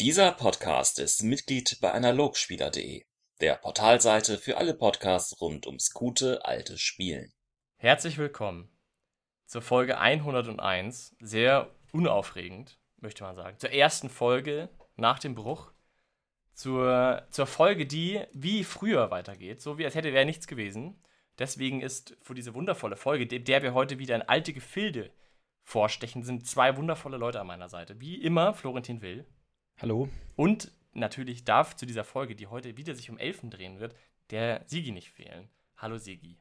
Dieser Podcast ist Mitglied bei Analogspieler.de, der Portalseite für alle Podcasts rund ums gute alte Spielen. Herzlich willkommen zur Folge 101. Sehr unaufregend, möchte man sagen. Zur ersten Folge nach dem Bruch. Zur, zur Folge, die wie früher weitergeht, so wie als hätte wäre nichts gewesen. Deswegen ist für diese wundervolle Folge, der wir heute wieder in alte Gefilde vorstechen, sind zwei wundervolle Leute an meiner Seite. Wie immer Florentin Will. Hallo. Und natürlich darf zu dieser Folge, die heute wieder sich um Elfen drehen wird, der Sigi nicht fehlen. Hallo Sigi.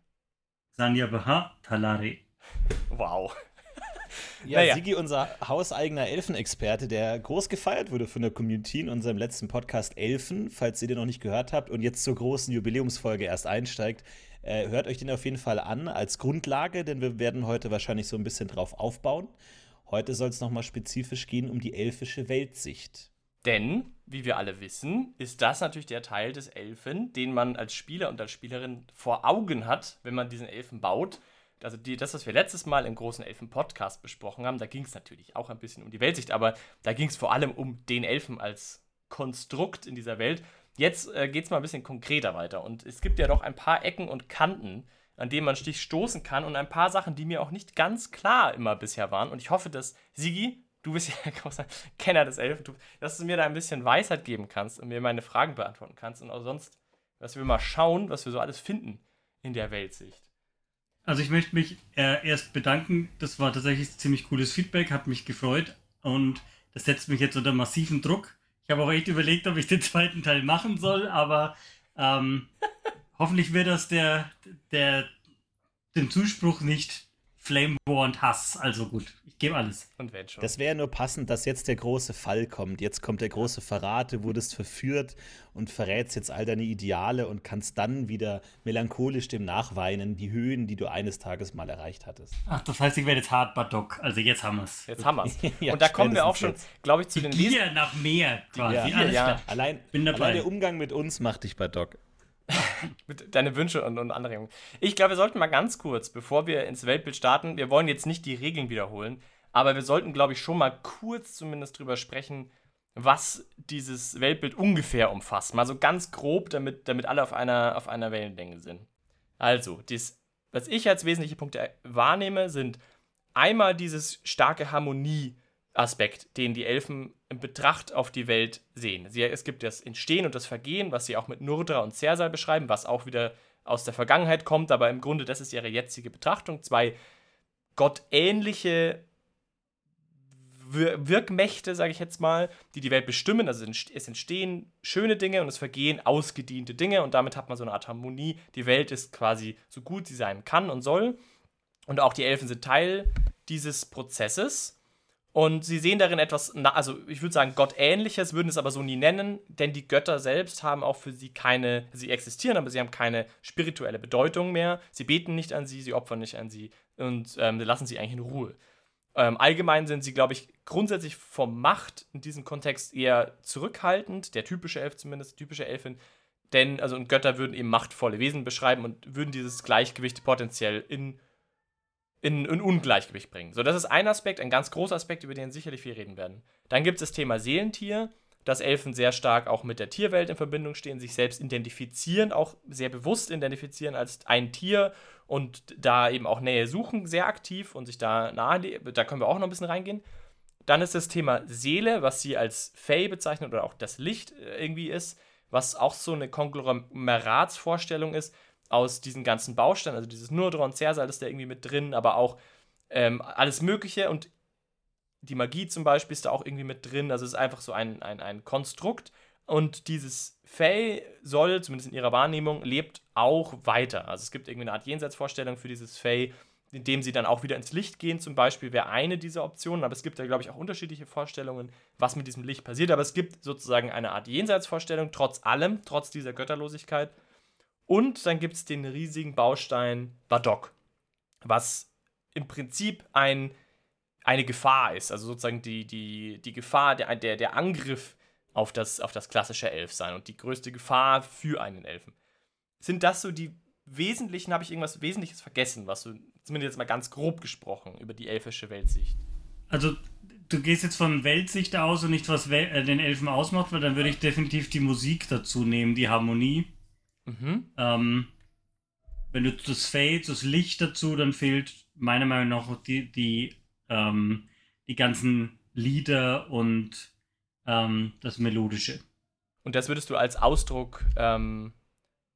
Sanja Baha Talari. Wow. Ja, naja. Sigi, unser hauseigener Elfenexperte, der groß gefeiert wurde von der Community in unserem letzten Podcast Elfen, falls ihr den noch nicht gehört habt und jetzt zur großen Jubiläumsfolge erst einsteigt. Äh, hört euch den auf jeden Fall an als Grundlage, denn wir werden heute wahrscheinlich so ein bisschen drauf aufbauen. Heute soll es nochmal spezifisch gehen um die elfische Weltsicht. Denn, wie wir alle wissen, ist das natürlich der Teil des Elfen, den man als Spieler und als Spielerin vor Augen hat, wenn man diesen Elfen baut. Also die, das, was wir letztes Mal im großen Elfen-Podcast besprochen haben, da ging es natürlich auch ein bisschen um die Weltsicht, aber da ging es vor allem um den Elfen als Konstrukt in dieser Welt. Jetzt äh, geht es mal ein bisschen konkreter weiter. Und es gibt ja doch ein paar Ecken und Kanten, an denen man sich stoßen kann und ein paar Sachen, die mir auch nicht ganz klar immer bisher waren. Und ich hoffe, dass Sigi, du bist ja ein großer Kenner des Elfentums, dass du mir da ein bisschen Weisheit geben kannst und mir meine Fragen beantworten kannst. Und auch sonst, dass wir mal schauen, was wir so alles finden in der Weltsicht. Also ich möchte mich äh, erst bedanken. Das war tatsächlich ziemlich cooles Feedback, hat mich gefreut und das setzt mich jetzt unter massiven Druck. Ich habe auch echt überlegt, ob ich den zweiten Teil machen soll, aber ähm, hoffentlich wird das der, der dem Zuspruch nicht Flame War und Hass. Also gut, ich gebe alles. Und wenn schon. Das wäre nur passend, dass jetzt der große Fall kommt. Jetzt kommt der große Verrat, du wurdest verführt und verrätst jetzt all deine Ideale und kannst dann wieder melancholisch dem nachweinen, die Höhen, die du eines Tages mal erreicht hattest. Ach, das heißt, ich werde jetzt hart Badock. Also jetzt haben wir es. Jetzt haben wir es. ja, und da kommen wir auch schon, glaube ich, zu den Gier nach mehr quasi. Ja, ja. Allein, allein der Umgang mit uns macht dich Badock. deine Wünsche und, und Anregungen. Ich glaube, wir sollten mal ganz kurz, bevor wir ins Weltbild starten, wir wollen jetzt nicht die Regeln wiederholen, aber wir sollten, glaube ich, schon mal kurz zumindest drüber sprechen, was dieses Weltbild ungefähr umfasst. Mal so ganz grob, damit, damit alle auf einer, auf einer Wellenlänge sind. Also, dies, was ich als wesentliche Punkte wahrnehme, sind einmal dieses starke Harmonie- Aspekt, den die Elfen in Betracht auf die Welt sehen. Sie, es gibt das Entstehen und das Vergehen, was sie auch mit Nurdra und Cersei beschreiben, was auch wieder aus der Vergangenheit kommt, aber im Grunde das ist ihre jetzige Betrachtung. Zwei gottähnliche Wir Wirkmächte, sage ich jetzt mal, die die Welt bestimmen. Also es entstehen schöne Dinge und es vergehen ausgediente Dinge und damit hat man so eine Art Harmonie. Die Welt ist quasi so gut sie sein kann und soll. Und auch die Elfen sind Teil dieses Prozesses. Und sie sehen darin etwas, also ich würde sagen, Gottähnliches, würden es aber so nie nennen, denn die Götter selbst haben auch für sie keine, sie existieren, aber sie haben keine spirituelle Bedeutung mehr. Sie beten nicht an sie, sie opfern nicht an sie und ähm, lassen sie eigentlich in Ruhe. Ähm, allgemein sind sie, glaube ich, grundsätzlich vom Macht in diesem Kontext eher zurückhaltend, der typische Elf zumindest, typische Elfin, denn, also und Götter würden eben machtvolle Wesen beschreiben und würden dieses Gleichgewicht potenziell in in, in Ungleichgewicht bringen. So, das ist ein Aspekt, ein ganz großer Aspekt, über den sicherlich viel reden werden. Dann gibt es das Thema Seelentier, dass Elfen sehr stark auch mit der Tierwelt in Verbindung stehen, sich selbst identifizieren, auch sehr bewusst identifizieren als ein Tier und da eben auch Nähe suchen, sehr aktiv und sich da nahe, da können wir auch noch ein bisschen reingehen. Dann ist das Thema Seele, was sie als Fey bezeichnet oder auch das Licht äh, irgendwie ist, was auch so eine Konglomeratsvorstellung ist, aus diesen ganzen Bausteinen, also dieses Nurdron, Cersal ist da irgendwie mit drin, aber auch ähm, alles Mögliche und die Magie zum Beispiel ist da auch irgendwie mit drin. Also es ist einfach so ein, ein, ein Konstrukt. Und dieses Fey soll, zumindest in ihrer Wahrnehmung, lebt auch weiter. Also es gibt irgendwie eine Art Jenseitsvorstellung für dieses Fey, in dem sie dann auch wieder ins Licht gehen, zum Beispiel, wäre eine dieser Optionen. Aber es gibt da, glaube ich, auch unterschiedliche Vorstellungen, was mit diesem Licht passiert. Aber es gibt sozusagen eine Art Jenseitsvorstellung, trotz allem, trotz dieser Götterlosigkeit. Und dann gibt es den riesigen Baustein Badok, was im Prinzip ein, eine Gefahr ist. Also sozusagen die, die, die Gefahr, der, der, der Angriff auf das, auf das klassische Elfsein und die größte Gefahr für einen Elfen. Sind das so die wesentlichen, habe ich irgendwas Wesentliches vergessen, was du, zumindest jetzt mal ganz grob gesprochen, über die elfische Weltsicht? Also du gehst jetzt von Weltsicht aus und nicht was äh, den Elfen ausmacht, weil dann würde ich definitiv die Musik dazu nehmen, die Harmonie. Mhm. Ähm, wenn du das Fade, das Licht dazu, dann fehlt meiner Meinung nach die, die, ähm, die ganzen Lieder und ähm, das Melodische. Und das würdest du als Ausdruck ähm,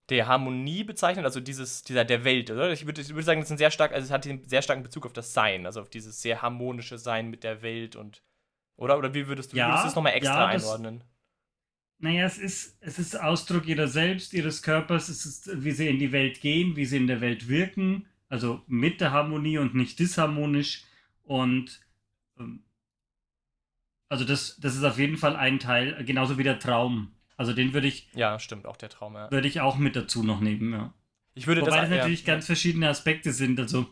der Harmonie bezeichnen, also dieses, dieser der Welt, oder? Ich würde, ich würde sagen, das ist ein sehr stark, also es hat einen sehr starken Bezug auf das Sein, also auf dieses sehr harmonische Sein mit der Welt und oder? Oder wie würdest du, ja, würdest du das nochmal extra ja, das, einordnen? Naja, es ist, es ist Ausdruck ihrer selbst, ihres Körpers, es ist, wie sie in die Welt gehen, wie sie in der Welt wirken, also mit der Harmonie und nicht disharmonisch. Und ähm, also das, das ist auf jeden Fall ein Teil, genauso wie der Traum. Also den würde ich. Ja, stimmt, auch der Traum, ja. Würde ich auch mit dazu noch nehmen, ja. Ich würde Wobei das, das natürlich ja, ganz verschiedene Aspekte sind. Also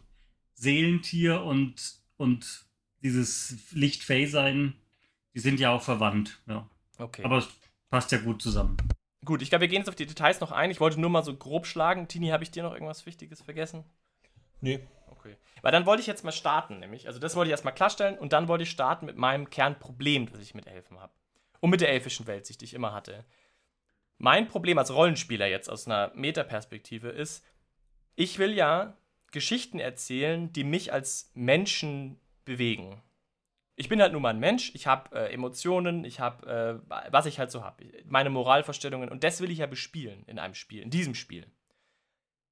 Seelentier und, und dieses Licht-Fey-Sein, die sind ja auch verwandt, ja. Okay. Aber es passt ja gut zusammen. Gut, ich glaube, wir gehen jetzt auf die Details noch ein. Ich wollte nur mal so grob schlagen. Tini, habe ich dir noch irgendwas Wichtiges vergessen? Nee. Okay. Weil dann wollte ich jetzt mal starten, nämlich. Also, das wollte ich erstmal klarstellen und dann wollte ich starten mit meinem Kernproblem, das ich mit Elfen habe. Und mit der elfischen Weltsicht, die ich immer hatte. Mein Problem als Rollenspieler jetzt aus einer Metaperspektive ist, ich will ja Geschichten erzählen, die mich als Menschen bewegen. Ich bin halt nur mal ein Mensch, ich habe äh, Emotionen, ich habe, äh, was ich halt so habe, meine Moralvorstellungen und das will ich ja bespielen in einem Spiel, in diesem Spiel.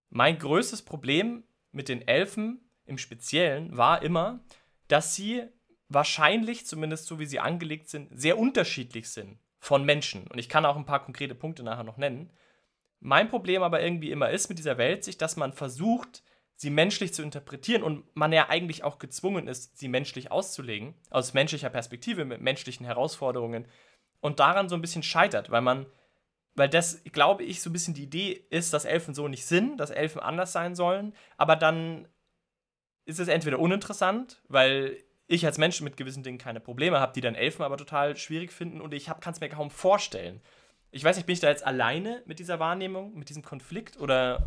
Mein größtes Problem mit den Elfen im Speziellen war immer, dass sie wahrscheinlich, zumindest so wie sie angelegt sind, sehr unterschiedlich sind von Menschen. Und ich kann auch ein paar konkrete Punkte nachher noch nennen. Mein Problem aber irgendwie immer ist mit dieser Weltsicht, dass man versucht, sie menschlich zu interpretieren und man ja eigentlich auch gezwungen ist, sie menschlich auszulegen, aus menschlicher Perspektive, mit menschlichen Herausforderungen und daran so ein bisschen scheitert, weil man, weil das, glaube ich, so ein bisschen die Idee ist, dass Elfen so nicht sind, dass Elfen anders sein sollen, aber dann ist es entweder uninteressant, weil ich als Mensch mit gewissen Dingen keine Probleme habe, die dann Elfen aber total schwierig finden und ich kann es mir kaum vorstellen. Ich weiß nicht, bin ich da jetzt alleine mit dieser Wahrnehmung, mit diesem Konflikt oder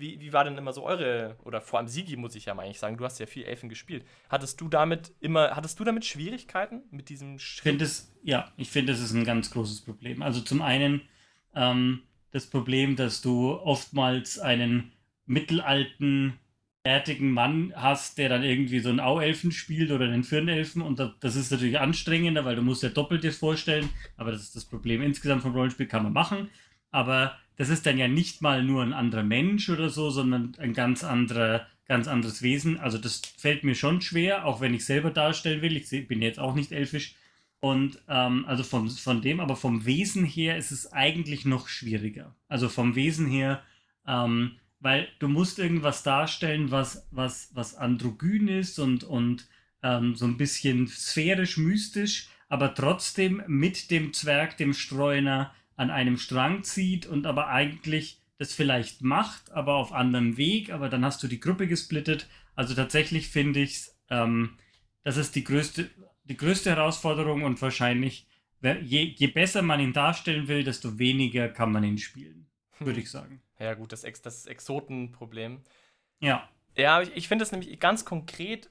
wie, wie war denn immer so eure, oder vor allem Sigi, muss ich ja mal eigentlich sagen, du hast ja viel Elfen gespielt. Hattest du damit immer, hattest du damit Schwierigkeiten mit diesem Schritt? Es, ja, ich finde, das ist ein ganz großes Problem. Also zum einen ähm, das Problem, dass du oftmals einen mittelalten, fertigen Mann hast, der dann irgendwie so einen Auelfen spielt oder einen Firnelfen und das ist natürlich anstrengender, weil du musst ja doppelt dir vorstellen, aber das ist das Problem insgesamt vom Rollenspiel, kann man machen, aber das ist dann ja nicht mal nur ein anderer Mensch oder so, sondern ein ganz anderer, ganz anderes Wesen. Also das fällt mir schon schwer, auch wenn ich selber darstellen will. Ich bin jetzt auch nicht elfisch. Und ähm, also von, von dem, aber vom Wesen her ist es eigentlich noch schwieriger. Also vom Wesen her, ähm, weil du musst irgendwas darstellen, was, was, was androgyn ist und, und ähm, so ein bisschen sphärisch, mystisch, aber trotzdem mit dem Zwerg, dem Streuner, an einem Strang zieht und aber eigentlich das vielleicht macht, aber auf anderem Weg, aber dann hast du die Gruppe gesplittet. Also tatsächlich finde ich, ähm, das ist die größte, die größte Herausforderung und wahrscheinlich, je, je besser man ihn darstellen will, desto weniger kann man ihn spielen, würde ich sagen. Ja, gut, das, Ex das Exotenproblem. Ja. Ja, ich, ich finde das nämlich ganz konkret,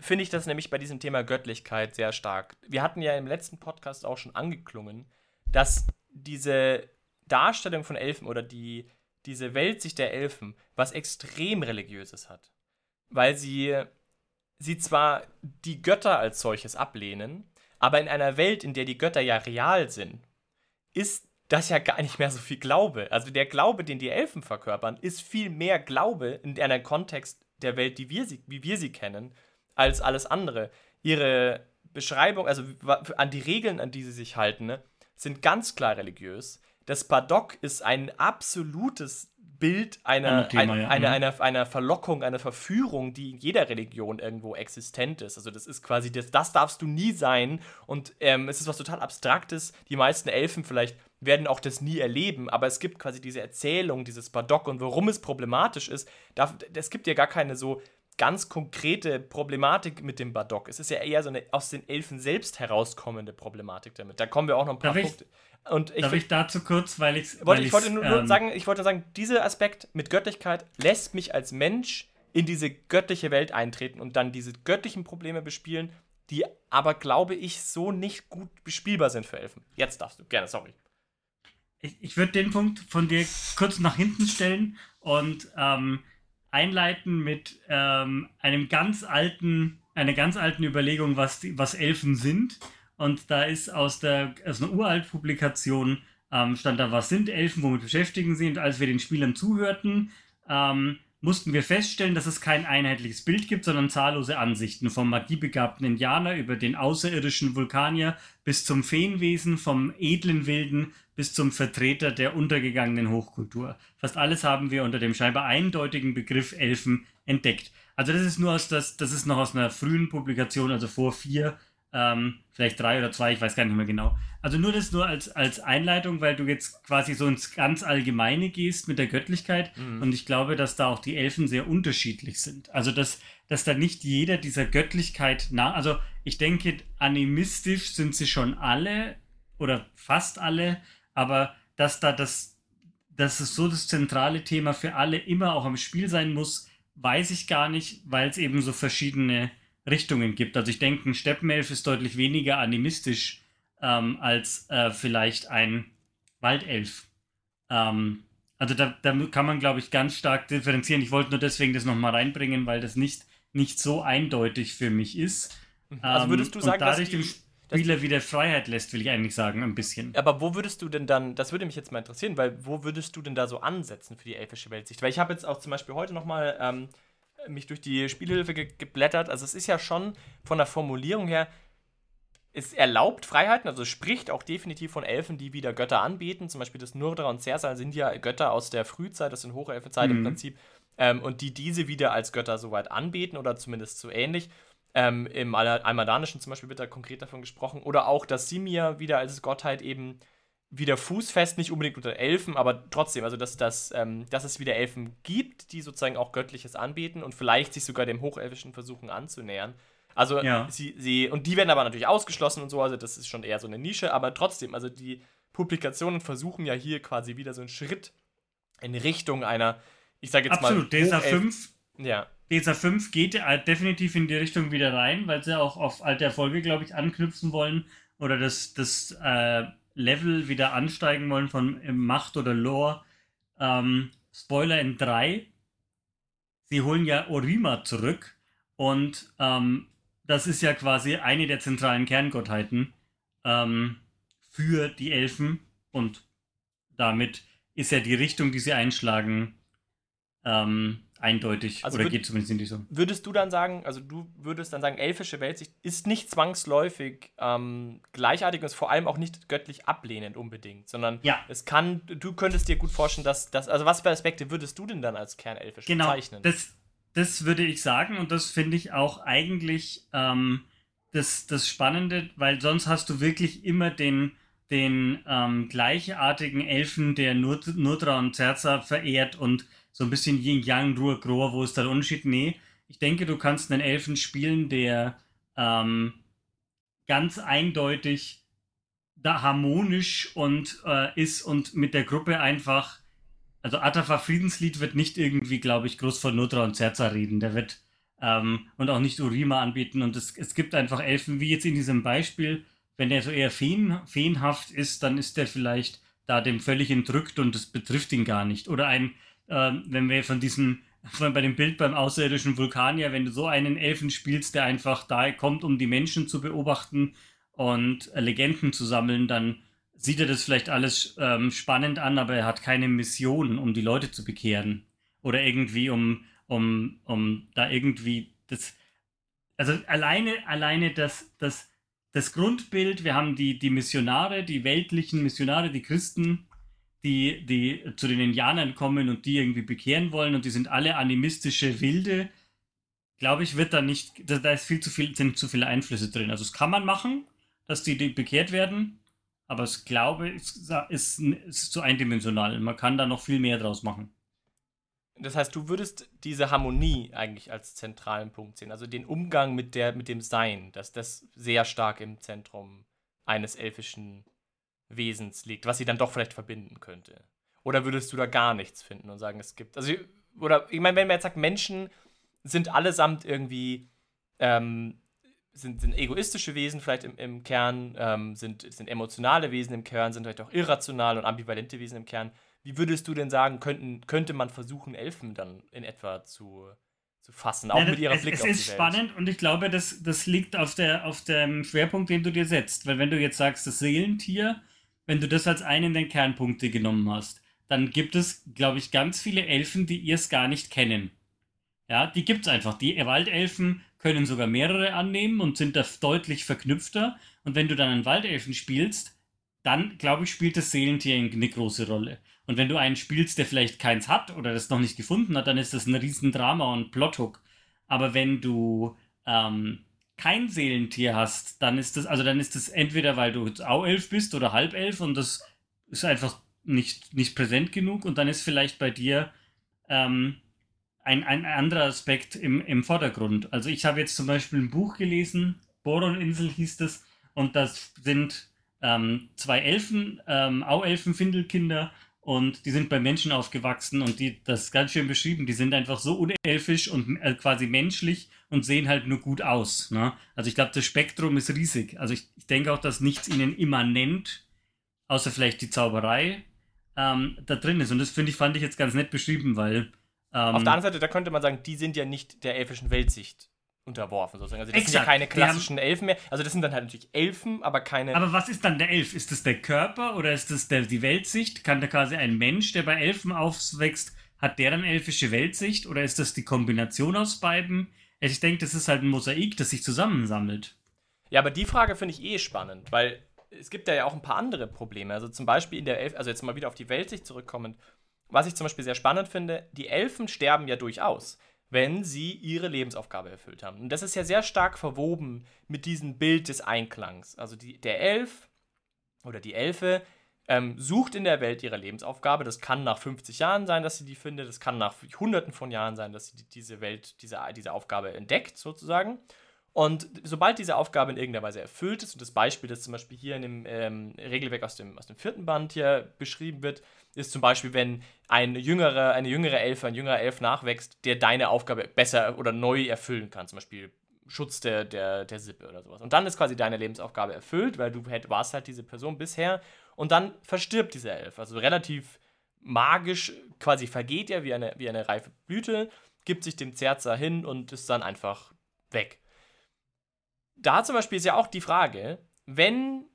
finde ich das nämlich bei diesem Thema Göttlichkeit sehr stark. Wir hatten ja im letzten Podcast auch schon angeklungen, dass diese Darstellung von Elfen oder die, diese Weltsicht der Elfen was extrem Religiöses hat. Weil sie, sie zwar die Götter als solches ablehnen, aber in einer Welt, in der die Götter ja real sind, ist das ja gar nicht mehr so viel Glaube. Also der Glaube, den die Elfen verkörpern, ist viel mehr Glaube in einem Kontext der Welt, die wir sie, wie wir sie kennen, als alles andere. Ihre Beschreibung, also an die Regeln, an die sie sich halten, ne, sind ganz klar religiös. Das Badok ist ein absolutes Bild einer, Thema, ein, ja. einer, mhm. einer, einer Verlockung, einer Verführung, die in jeder Religion irgendwo existent ist. Also das ist quasi, das, das darfst du nie sein. Und ähm, es ist was total Abstraktes. Die meisten Elfen vielleicht werden auch das nie erleben, aber es gibt quasi diese Erzählung, dieses Badok und warum es problematisch ist. Es gibt ja gar keine so ganz konkrete Problematik mit dem Badok. Es ist ja eher so eine aus den Elfen selbst herauskommende Problematik damit. Da kommen wir auch noch ein paar darf Punkte. Ich, und ich, darf ich dazu kurz, weil, ich's, wollte, weil ich wollte nur, ähm, sagen, ich wollte sagen, dieser Aspekt mit Göttlichkeit lässt mich als Mensch in diese göttliche Welt eintreten und dann diese göttlichen Probleme bespielen, die aber, glaube ich, so nicht gut bespielbar sind für Elfen. Jetzt darfst du, gerne, sorry. Ich, ich würde den Punkt von dir kurz nach hinten stellen und ähm, einleiten mit ähm, einem ganz alten, einer ganz alten Überlegung, was, die, was Elfen sind. Und da ist aus, der, aus einer Uralt-Publikation ähm, stand da, was sind Elfen, womit beschäftigen sie? Und als wir den Spielern zuhörten, ähm, mussten wir feststellen, dass es kein einheitliches Bild gibt, sondern zahllose Ansichten. Vom magiebegabten Indianer über den außerirdischen Vulkanier bis zum Feenwesen, vom edlen Wilden bis zum Vertreter der untergegangenen Hochkultur. Fast alles haben wir unter dem scheinbar eindeutigen Begriff Elfen entdeckt. Also das ist nur aus das, das ist noch aus einer frühen Publikation, also vor vier ähm, vielleicht drei oder zwei, ich weiß gar nicht mehr genau. Also nur das nur als, als Einleitung, weil du jetzt quasi so ins ganz Allgemeine gehst mit der Göttlichkeit. Mhm. Und ich glaube, dass da auch die Elfen sehr unterschiedlich sind. Also dass, dass da nicht jeder dieser Göttlichkeit nah. Also ich denke, animistisch sind sie schon alle oder fast alle, aber dass da das, dass es so das zentrale Thema für alle immer auch am Spiel sein muss, weiß ich gar nicht, weil es eben so verschiedene Richtungen gibt. Also ich denke, ein Steppenelf ist deutlich weniger animistisch ähm, als äh, vielleicht ein Waldelf. Ähm, also da, da, kann man, glaube ich, ganz stark differenzieren. Ich wollte nur deswegen das nochmal reinbringen, weil das nicht, nicht so eindeutig für mich ist. Mhm. Also würdest du sagen, dass die, Spieler wieder Freiheit lässt, will ich eigentlich sagen, ein bisschen. Aber wo würdest du denn dann, das würde mich jetzt mal interessieren, weil wo würdest du denn da so ansetzen für die elfische Weltsicht? Weil ich habe jetzt auch zum Beispiel heute nochmal ähm, mich durch die Spielhilfe ge geblättert. Also es ist ja schon von der Formulierung her, es erlaubt Freiheiten, also spricht auch definitiv von Elfen, die wieder Götter anbeten. Zum Beispiel das Nurdra und Cersei sind ja Götter aus der Frühzeit, das sind Hochelfenzeit mhm. im Prinzip. Ähm, und die diese wieder als Götter soweit anbeten oder zumindest so ähnlich. Ähm, Im Almadanischen zum Beispiel wird da konkret davon gesprochen. Oder auch, dass Simir wieder als Gottheit eben wieder fußfest, nicht unbedingt unter Elfen, aber trotzdem, also dass, dass, ähm, dass es wieder Elfen gibt, die sozusagen auch Göttliches anbieten und vielleicht sich sogar dem Hochelfischen versuchen anzunähern. Also ja. sie, sie, und die werden aber natürlich ausgeschlossen und so, also das ist schon eher so eine Nische, aber trotzdem, also die Publikationen versuchen ja hier quasi wieder so einen Schritt in Richtung einer, ich sage jetzt Absolut, mal. Absolut, DSA 5. Ja. DSA 5 geht definitiv in die Richtung wieder rein, weil sie auch auf alte Erfolge, glaube ich, anknüpfen wollen oder das, das äh, Level wieder ansteigen wollen von äh, Macht oder Lore. Ähm, Spoiler in 3. Sie holen ja Orima zurück und ähm, das ist ja quasi eine der zentralen Kerngottheiten ähm, für die Elfen und damit ist ja die Richtung, die sie einschlagen, ähm, eindeutig also oder würd, geht zumindest in die so. Würdest du dann sagen, also du würdest dann sagen, elfische Weltsicht ist nicht zwangsläufig ähm, gleichartig und ist vor allem auch nicht göttlich ablehnend unbedingt, sondern ja. es kann, du könntest dir gut vorstellen, dass das, also was für Aspekte würdest du denn dann als kernelfisch genau, bezeichnen? Das, das würde ich sagen und das finde ich auch eigentlich ähm, das, das Spannende, weil sonst hast du wirklich immer den, den ähm, gleichartigen Elfen, der Nurdra und Zerza verehrt und so ein bisschen Yin-Yang, Ruhe, Grohr, wo ist der Unterschied? Nee, ich denke, du kannst einen Elfen spielen, der ähm, ganz eindeutig da harmonisch und äh, ist und mit der Gruppe einfach, also Atafa Friedenslied wird nicht irgendwie, glaube ich, groß von Nutra und Zerza reden. Der wird ähm, und auch nicht Urima anbieten. Und es, es gibt einfach Elfen, wie jetzt in diesem Beispiel, wenn der so eher feen, feenhaft ist, dann ist der vielleicht da dem völlig entrückt und es betrifft ihn gar nicht. Oder ein ähm, wenn wir von diesem, von, bei dem Bild beim außerirdischen Vulkanier, wenn du so einen Elfen spielst, der einfach da kommt, um die Menschen zu beobachten und äh, Legenden zu sammeln, dann sieht er das vielleicht alles ähm, spannend an, aber er hat keine Mission, um die Leute zu bekehren. Oder irgendwie, um, um, um da irgendwie das. Also alleine, alleine das, das, das Grundbild, wir haben die, die Missionare, die weltlichen Missionare, die Christen, die, die zu den Indianern kommen und die irgendwie bekehren wollen und die sind alle animistische Wilde, glaube ich, wird da nicht, da, da ist viel zu viel, sind zu viele Einflüsse drin. Also es kann man machen, dass die, die bekehrt werden, aber ich glaube, es ist, ist zu eindimensional. Man kann da noch viel mehr draus machen. Das heißt, du würdest diese Harmonie eigentlich als zentralen Punkt sehen, also den Umgang mit, der, mit dem Sein, dass das sehr stark im Zentrum eines elfischen Wesens liegt, was sie dann doch vielleicht verbinden könnte? Oder würdest du da gar nichts finden und sagen, es gibt. Also, oder ich meine, wenn man jetzt sagt, Menschen sind allesamt irgendwie ähm, sind, sind egoistische Wesen vielleicht im, im Kern, ähm, sind, sind emotionale Wesen im Kern, sind vielleicht auch irrationale und ambivalente Wesen im Kern. Wie würdest du denn sagen, könnten, könnte man versuchen, Elfen dann in etwa zu, zu fassen, auch ja, mit ihrer es, Blick es auf die Welt? Es ist spannend und ich glaube, das, das liegt auf, der, auf dem Schwerpunkt, den du dir setzt. Weil wenn du jetzt sagst, das Seelentier, wenn du das als einen der Kernpunkte genommen hast, dann gibt es, glaube ich, ganz viele Elfen, die ihr es gar nicht kennen. Ja, die gibt es einfach. Die Waldelfen können sogar mehrere annehmen und sind da deutlich verknüpfter. Und wenn du dann einen Waldelfen spielst, dann, glaube ich, spielt das Seelentier eine große Rolle. Und wenn du einen spielst, der vielleicht keins hat oder das noch nicht gefunden hat, dann ist das ein Riesendrama und Plothook. Aber wenn du ähm, kein Seelentier hast, dann ist das, also dann ist das entweder, weil du Auelf bist oder Halbelf und das ist einfach nicht, nicht präsent genug und dann ist vielleicht bei dir ähm, ein, ein anderer Aspekt im, im Vordergrund. Also ich habe jetzt zum Beispiel ein Buch gelesen, Boroninsel hieß das, und das sind ähm, zwei Elfen, ähm, Auelfen-Findelkinder, und die sind bei Menschen aufgewachsen und die, das ist ganz schön beschrieben, die sind einfach so unelfisch und äh, quasi menschlich und sehen halt nur gut aus. Ne? Also ich glaube, das Spektrum ist riesig. Also ich, ich denke auch, dass nichts ihnen immanent, außer vielleicht die Zauberei, ähm, da drin ist. Und das finde ich, fand ich jetzt ganz nett beschrieben, weil ähm, Auf der anderen Seite, da könnte man sagen, die sind ja nicht der elfischen Weltsicht unterworfen, sozusagen. Also das exakt, sind ja keine klassischen haben, Elfen mehr. Also das sind dann halt natürlich Elfen, aber keine. Aber was ist dann der Elf? Ist das der Körper oder ist das der, die Weltsicht? Kann da quasi ein Mensch, der bei Elfen aufwächst, hat der dann elfische Weltsicht oder ist das die Kombination aus beiden? Ich denke, das ist halt ein Mosaik, das sich zusammensammelt. Ja, aber die Frage finde ich eh spannend, weil es gibt ja auch ein paar andere Probleme. Also zum Beispiel in der Elf, also jetzt mal wieder auf die Weltsicht zurückkommend, was ich zum Beispiel sehr spannend finde, die Elfen sterben ja durchaus, wenn sie ihre Lebensaufgabe erfüllt haben. Und das ist ja sehr stark verwoben mit diesem Bild des Einklangs. Also die, der Elf oder die Elfe ähm, sucht in der Welt ihre Lebensaufgabe. Das kann nach 50 Jahren sein, dass sie die findet. Das kann nach Hunderten von Jahren sein, dass sie die, diese Welt, diese, diese Aufgabe entdeckt, sozusagen. Und sobald diese Aufgabe in irgendeiner Weise erfüllt ist, und das Beispiel, das zum Beispiel hier in dem ähm, Regelwerk aus dem, aus dem vierten Band hier beschrieben wird, ist zum Beispiel, wenn ein jüngerer, eine jüngere Elfe, ein jüngerer Elf nachwächst, der deine Aufgabe besser oder neu erfüllen kann, zum Beispiel Schutz der, der, der Sippe oder sowas. Und dann ist quasi deine Lebensaufgabe erfüllt, weil du halt, warst halt diese Person bisher und dann verstirbt dieser Elf. Also relativ magisch quasi vergeht er wie eine, wie eine reife Blüte, gibt sich dem Zerzer hin und ist dann einfach weg da zum Beispiel ist ja auch die Frage, wenn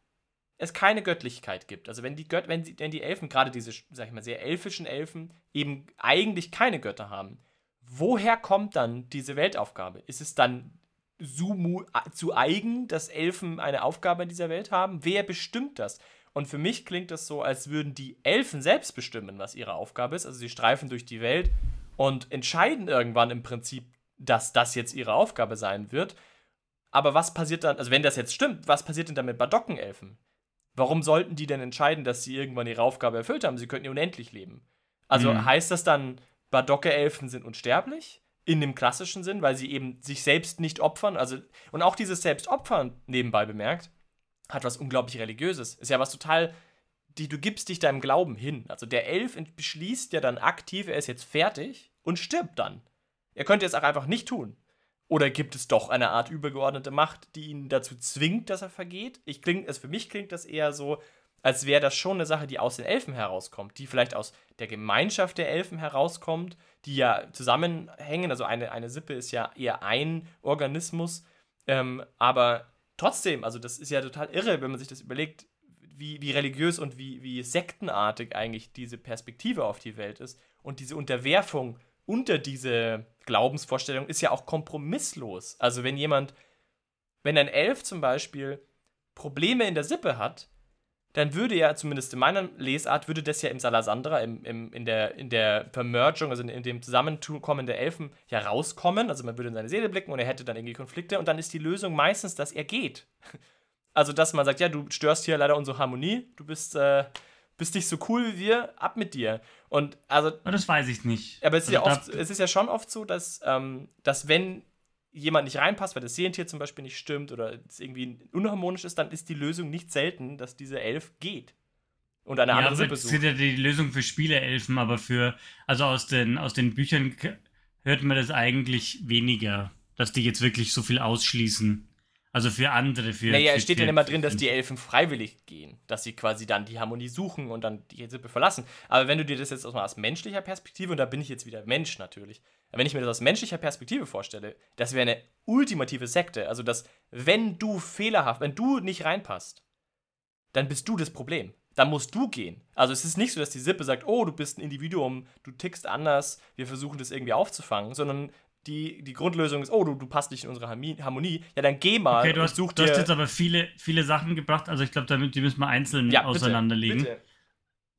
es keine Göttlichkeit gibt, also wenn die, Gött wenn, die, wenn die Elfen, gerade diese, sag ich mal, sehr elfischen Elfen, eben eigentlich keine Götter haben, woher kommt dann diese Weltaufgabe? Ist es dann zu, zu eigen, dass Elfen eine Aufgabe in dieser Welt haben? Wer bestimmt das? Und für mich klingt das so, als würden die Elfen selbst bestimmen, was ihre Aufgabe ist. Also sie streifen durch die Welt und entscheiden irgendwann im Prinzip, dass das jetzt ihre Aufgabe sein wird. Aber was passiert dann, also wenn das jetzt stimmt, was passiert denn dann mit Badockenelfen? Warum sollten die denn entscheiden, dass sie irgendwann ihre Aufgabe erfüllt haben? Sie könnten ja unendlich leben. Also mhm. heißt das dann, Badocke-Elfen sind unsterblich? In dem klassischen Sinn, weil sie eben sich selbst nicht opfern. Also, und auch dieses Selbstopfern nebenbei bemerkt, hat was unglaublich Religiöses. Ist ja was total. Die, du gibst dich deinem Glauben hin. Also der Elf beschließt ja dann aktiv, er ist jetzt fertig und stirbt dann. Er könnte es auch einfach nicht tun. Oder gibt es doch eine Art übergeordnete Macht, die ihn dazu zwingt, dass er vergeht? Ich kling, also für mich klingt das eher so, als wäre das schon eine Sache, die aus den Elfen herauskommt, die vielleicht aus der Gemeinschaft der Elfen herauskommt, die ja zusammenhängen. Also eine, eine Sippe ist ja eher ein Organismus. Ähm, aber trotzdem, also das ist ja total irre, wenn man sich das überlegt, wie, wie religiös und wie, wie sektenartig eigentlich diese Perspektive auf die Welt ist und diese Unterwerfung unter diese Glaubensvorstellung ist ja auch kompromisslos. Also wenn jemand, wenn ein Elf zum Beispiel Probleme in der Sippe hat, dann würde ja, zumindest in meiner Lesart, würde das ja im Salasandra, im, im, in, der, in der Vermergung, also in, in dem Zusammenkommen der Elfen, ja rauskommen. Also man würde in seine Seele blicken und er hätte dann irgendwie Konflikte und dann ist die Lösung meistens, dass er geht. Also, dass man sagt, ja, du störst hier leider unsere Harmonie, du bist, äh, bist nicht so cool wie wir, ab mit dir. Und also. Das weiß ich nicht. Aber es ist, also ja, oft, es ist ja schon oft so, dass, ähm, dass wenn jemand nicht reinpasst, weil das Seelentier zum Beispiel nicht stimmt oder es irgendwie unharmonisch ist, dann ist die Lösung nicht selten, dass diese Elf geht. Und eine ja, andere Sippe sucht. Das ist ja die Lösung für Spieleelfen, aber für, also aus den, aus den Büchern hört man das eigentlich weniger, dass die jetzt wirklich so viel ausschließen. Also für andere, für. Naja, es steht ja immer drin, dass die Elfen freiwillig gehen, dass sie quasi dann die Harmonie suchen und dann die Sippe verlassen. Aber wenn du dir das jetzt aus, aus menschlicher Perspektive, und da bin ich jetzt wieder Mensch natürlich, wenn ich mir das aus menschlicher Perspektive vorstelle, das wäre eine ultimative Sekte. Also, dass, wenn du fehlerhaft, wenn du nicht reinpasst, dann bist du das Problem. Dann musst du gehen. Also, es ist nicht so, dass die Sippe sagt, oh, du bist ein Individuum, du tickst anders, wir versuchen das irgendwie aufzufangen, sondern die, die Grundlösung ist, oh, du, du passt nicht in unsere Harmonie, ja, dann geh mal okay, du hast. Du hast jetzt aber viele, viele Sachen gebracht, also ich glaube, damit die müssen wir einzeln ja, auseinanderlegen. Bitte.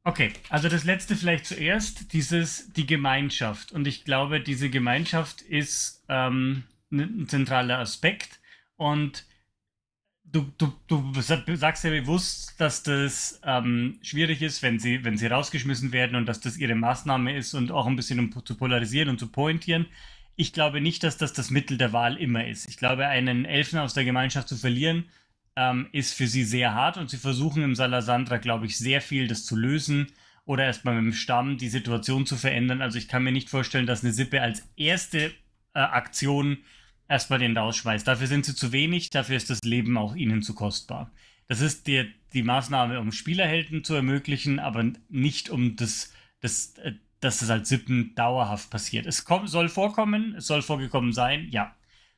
Okay, also das letzte vielleicht zuerst, dieses, die Gemeinschaft. Und ich glaube, diese Gemeinschaft ist ähm, ein zentraler Aspekt. Und du, du, du sagst ja bewusst, dass das ähm, schwierig ist, wenn sie, wenn sie rausgeschmissen werden und dass das ihre Maßnahme ist und auch ein bisschen um zu polarisieren und zu pointieren ich glaube nicht, dass das das Mittel der Wahl immer ist. Ich glaube, einen Elfen aus der Gemeinschaft zu verlieren, ähm, ist für sie sehr hart und sie versuchen im Salasandra, glaube ich, sehr viel das zu lösen oder erstmal mit dem Stamm die Situation zu verändern. Also ich kann mir nicht vorstellen, dass eine Sippe als erste äh, Aktion erstmal den rausschmeißt. Dafür sind sie zu wenig, dafür ist das Leben auch ihnen zu kostbar. Das ist die, die Maßnahme, um Spielerhelden zu ermöglichen, aber nicht um das, das, äh, dass das als Sippen dauerhaft passiert. Es kommt, soll vorkommen, es soll vorgekommen sein, ja.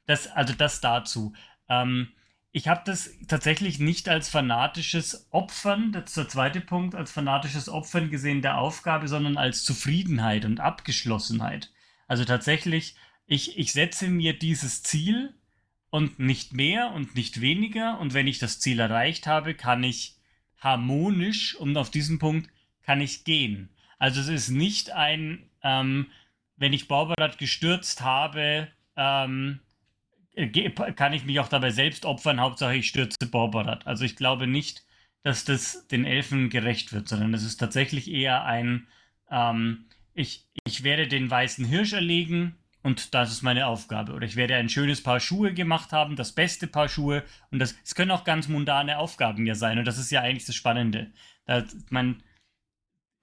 Das, also das dazu. Ähm, ich habe das tatsächlich nicht als fanatisches Opfern, das ist der zweite Punkt, als fanatisches Opfern gesehen der Aufgabe, sondern als Zufriedenheit und Abgeschlossenheit. Also tatsächlich, ich, ich setze mir dieses Ziel und nicht mehr und nicht weniger. Und wenn ich das Ziel erreicht habe, kann ich harmonisch, und auf diesen Punkt, kann ich gehen. Also es ist nicht ein, ähm, wenn ich Borberat gestürzt habe, ähm, kann ich mich auch dabei selbst opfern, Hauptsache ich stürze Borberat. Also ich glaube nicht, dass das den Elfen gerecht wird, sondern es ist tatsächlich eher ein, ähm, ich, ich werde den weißen Hirsch erlegen und das ist meine Aufgabe. Oder ich werde ein schönes Paar Schuhe gemacht haben, das beste Paar Schuhe. Und das, es können auch ganz mundane Aufgaben ja sein. Und das ist ja eigentlich das Spannende. Da, man,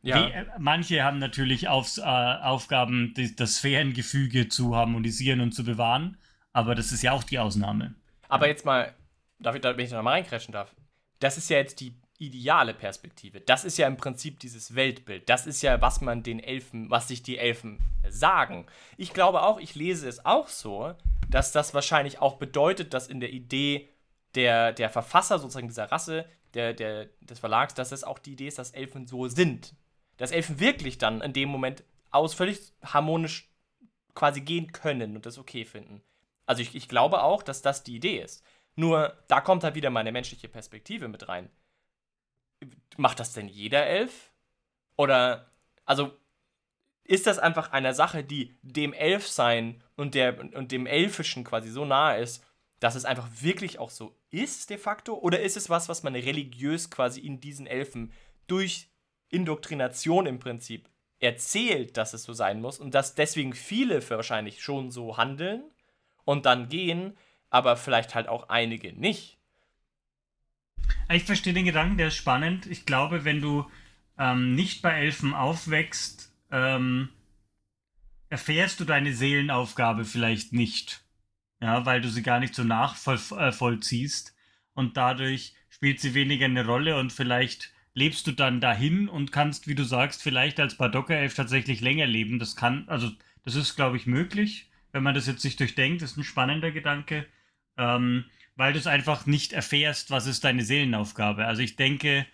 ja. Wie, manche haben natürlich Aufs, äh, Aufgaben, die, das Sphärengefüge zu harmonisieren und zu bewahren, aber das ist ja auch die Ausnahme. Aber jetzt mal, darf ich, wenn ich da mal reinkretschen darf, das ist ja jetzt die ideale Perspektive. Das ist ja im Prinzip dieses Weltbild. Das ist ja, was man den Elfen, was sich die Elfen sagen. Ich glaube auch, ich lese es auch so, dass das wahrscheinlich auch bedeutet, dass in der Idee der, der Verfasser sozusagen dieser Rasse, der, der, des Verlags, dass es auch die Idee ist, dass Elfen so sind dass Elfen wirklich dann in dem Moment aus völlig harmonisch quasi gehen können und das okay finden. Also ich, ich glaube auch, dass das die Idee ist. Nur da kommt halt wieder meine menschliche Perspektive mit rein. Macht das denn jeder Elf? Oder, also, ist das einfach eine Sache, die dem Elfsein und, der, und dem Elfischen quasi so nahe ist, dass es einfach wirklich auch so ist, de facto? Oder ist es was, was man religiös quasi in diesen Elfen durch Indoktrination im Prinzip erzählt, dass es so sein muss und dass deswegen viele wahrscheinlich schon so handeln und dann gehen, aber vielleicht halt auch einige nicht. Ich verstehe den Gedanken, der ist spannend. Ich glaube, wenn du ähm, nicht bei Elfen aufwächst, ähm, erfährst du deine Seelenaufgabe vielleicht nicht. Ja, weil du sie gar nicht so nachvollziehst äh, und dadurch spielt sie weniger eine Rolle und vielleicht lebst du dann dahin und kannst, wie du sagst, vielleicht als Badoka-Elf tatsächlich länger leben. Das kann, also das ist, glaube ich, möglich, wenn man das jetzt sich durchdenkt. Das ist ein spannender Gedanke, ähm, weil du es einfach nicht erfährst, was ist deine Seelenaufgabe. Also ich denke,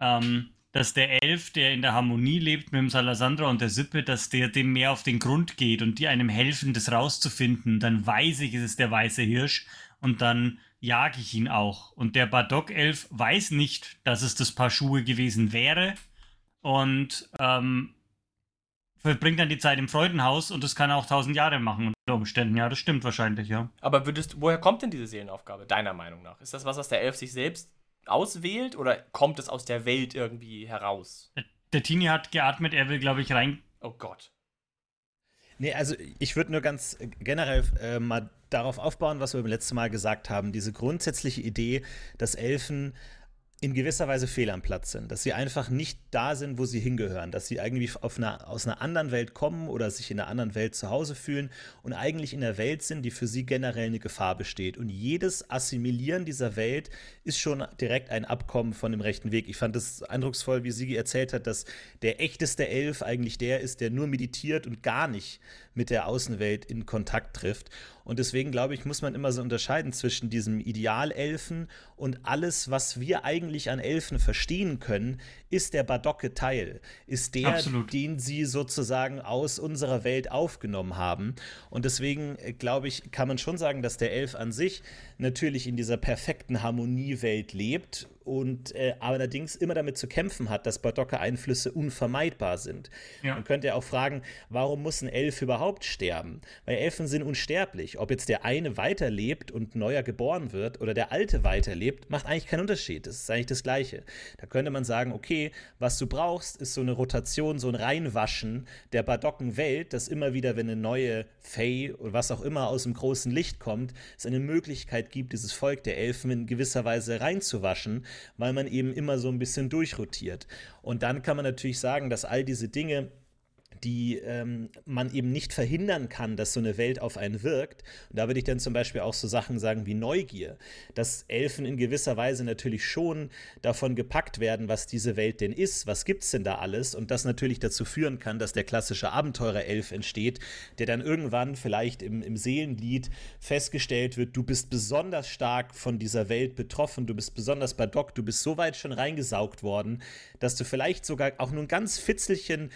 ähm, dass der Elf, der in der Harmonie lebt mit dem Salasandra und der Sippe, dass der dem mehr auf den Grund geht und die einem helfen, das rauszufinden. Dann weiß ich, es ist der weiße Hirsch und dann jage ich ihn auch. Und der Badok-Elf weiß nicht, dass es das Paar Schuhe gewesen wäre und ähm, verbringt dann die Zeit im Freudenhaus und das kann er auch tausend Jahre machen unter Umständen. Ja, das stimmt wahrscheinlich, ja. Aber würdest, woher kommt denn diese Seelenaufgabe, deiner Meinung nach? Ist das was, was der Elf sich selbst auswählt oder kommt es aus der Welt irgendwie heraus? Der, der Tini hat geatmet, er will, glaube ich, rein. Oh Gott. Nee, also ich würde nur ganz generell äh, mal darauf aufbauen, was wir beim letzten Mal gesagt haben. Diese grundsätzliche Idee, dass Elfen in gewisser Weise fehl am Platz sind, dass sie einfach nicht da sind, wo sie hingehören, dass sie eigentlich einer, aus einer anderen Welt kommen oder sich in einer anderen Welt zu Hause fühlen und eigentlich in einer Welt sind, die für sie generell eine Gefahr besteht. Und jedes Assimilieren dieser Welt ist schon direkt ein Abkommen von dem rechten Weg. Ich fand es eindrucksvoll, wie Sigi erzählt hat, dass der echteste Elf eigentlich der ist, der nur meditiert und gar nicht mit der Außenwelt in Kontakt trifft. Und deswegen glaube ich, muss man immer so unterscheiden zwischen diesem Idealelfen und alles, was wir eigentlich an Elfen verstehen können, ist der Badocke Teil, ist der, Absolut. den sie sozusagen aus unserer Welt aufgenommen haben. Und deswegen äh, glaube ich, kann man schon sagen, dass der Elf an sich natürlich in dieser perfekten Harmoniewelt lebt und äh, allerdings immer damit zu kämpfen hat, dass Badocke-Einflüsse unvermeidbar sind. Ja. Man könnte ja auch fragen, warum muss ein Elf überhaupt sterben? Weil Elfen sind unsterblich. Ob jetzt der eine weiterlebt und neuer geboren wird oder der alte weiterlebt, macht eigentlich keinen Unterschied. Das ist eigentlich das Gleiche. Da könnte man sagen, okay, was du brauchst, ist so eine Rotation, so ein Reinwaschen der Badocken-Welt, dass immer wieder, wenn eine neue Fey oder was auch immer aus dem großen Licht kommt, es eine Möglichkeit gibt, dieses Volk der Elfen in gewisser Weise reinzuwaschen weil man eben immer so ein bisschen durchrotiert. Und dann kann man natürlich sagen, dass all diese Dinge die ähm, man eben nicht verhindern kann, dass so eine Welt auf einen wirkt. Und da würde ich dann zum Beispiel auch so Sachen sagen wie Neugier, dass Elfen in gewisser Weise natürlich schon davon gepackt werden, was diese Welt denn ist, was gibt es denn da alles und das natürlich dazu führen kann, dass der klassische Abenteurer-Elf entsteht, der dann irgendwann vielleicht im, im Seelenlied festgestellt wird, du bist besonders stark von dieser Welt betroffen, du bist besonders badockt, du bist so weit schon reingesaugt worden, dass du vielleicht sogar auch nur ein ganz Fitzelchen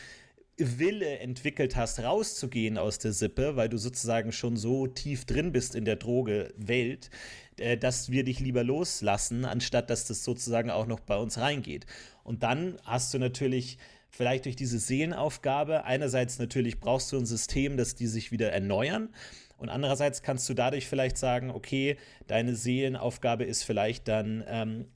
Wille entwickelt hast, rauszugehen aus der Sippe, weil du sozusagen schon so tief drin bist in der Droge-Welt, äh, dass wir dich lieber loslassen, anstatt dass das sozusagen auch noch bei uns reingeht. Und dann hast du natürlich vielleicht durch diese Seelenaufgabe, einerseits natürlich brauchst du ein System, dass die sich wieder erneuern. Und andererseits kannst du dadurch vielleicht sagen, okay, deine Seelenaufgabe ist vielleicht dann ähm,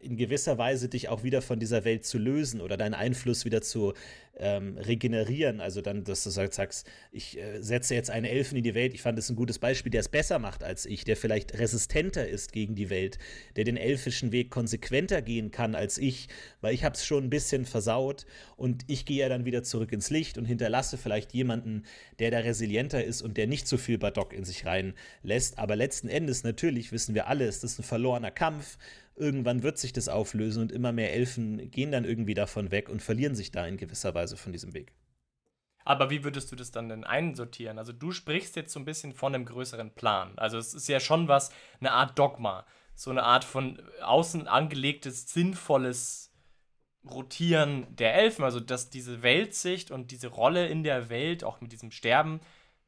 in gewisser Weise dich auch wieder von dieser Welt zu lösen oder deinen Einfluss wieder zu ähm, regenerieren. Also dann, dass du sagst, ich äh, setze jetzt einen Elfen in die Welt. Ich fand das ein gutes Beispiel, der es besser macht als ich, der vielleicht resistenter ist gegen die Welt, der den elfischen Weg konsequenter gehen kann als ich, weil ich habe es schon ein bisschen versaut und ich gehe ja dann wieder zurück ins Licht und hinterlasse vielleicht jemanden, der da resilienter ist und der nicht so viel Badock in sich reinlässt. Aber letzten Endes, natürlich wissen wir alle, ist das ein verlorener Kampf irgendwann wird sich das auflösen und immer mehr Elfen gehen dann irgendwie davon weg und verlieren sich da in gewisser Weise von diesem Weg. Aber wie würdest du das dann denn einsortieren? Also du sprichst jetzt so ein bisschen von einem größeren Plan. Also es ist ja schon was, eine Art Dogma, so eine Art von außen angelegtes, sinnvolles Rotieren der Elfen. Also dass diese Weltsicht und diese Rolle in der Welt, auch mit diesem Sterben,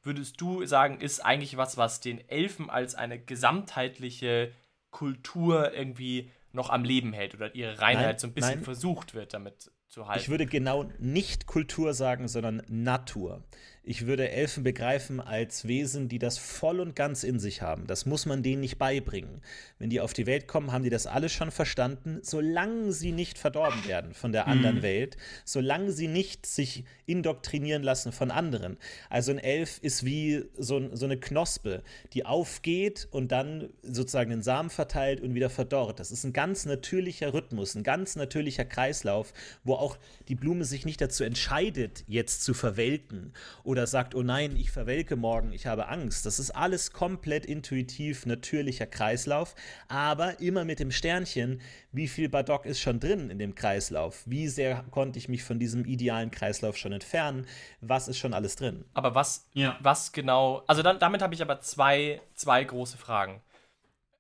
würdest du sagen, ist eigentlich was, was den Elfen als eine gesamtheitliche Kultur irgendwie noch am Leben hält oder ihre Reinheit nein, so ein bisschen nein. versucht wird damit zu halten. Ich würde genau nicht Kultur sagen, sondern Natur. Ich würde Elfen begreifen als Wesen, die das voll und ganz in sich haben. Das muss man denen nicht beibringen. Wenn die auf die Welt kommen, haben die das alles schon verstanden, solange sie nicht verdorben werden von der anderen mhm. Welt, solange sie nicht sich indoktrinieren lassen von anderen. Also ein Elf ist wie so, so eine Knospe, die aufgeht und dann sozusagen den Samen verteilt und wieder verdorrt. Das ist ein ganz natürlicher Rhythmus, ein ganz natürlicher Kreislauf, wo auch die Blume sich nicht dazu entscheidet, jetzt zu verwelken oder oder sagt, oh nein, ich verwelke morgen, ich habe Angst. Das ist alles komplett intuitiv, natürlicher Kreislauf, aber immer mit dem Sternchen, wie viel Badock ist schon drin in dem Kreislauf? Wie sehr konnte ich mich von diesem idealen Kreislauf schon entfernen? Was ist schon alles drin? Aber was, ja. was genau, also dann, damit habe ich aber zwei, zwei große Fragen.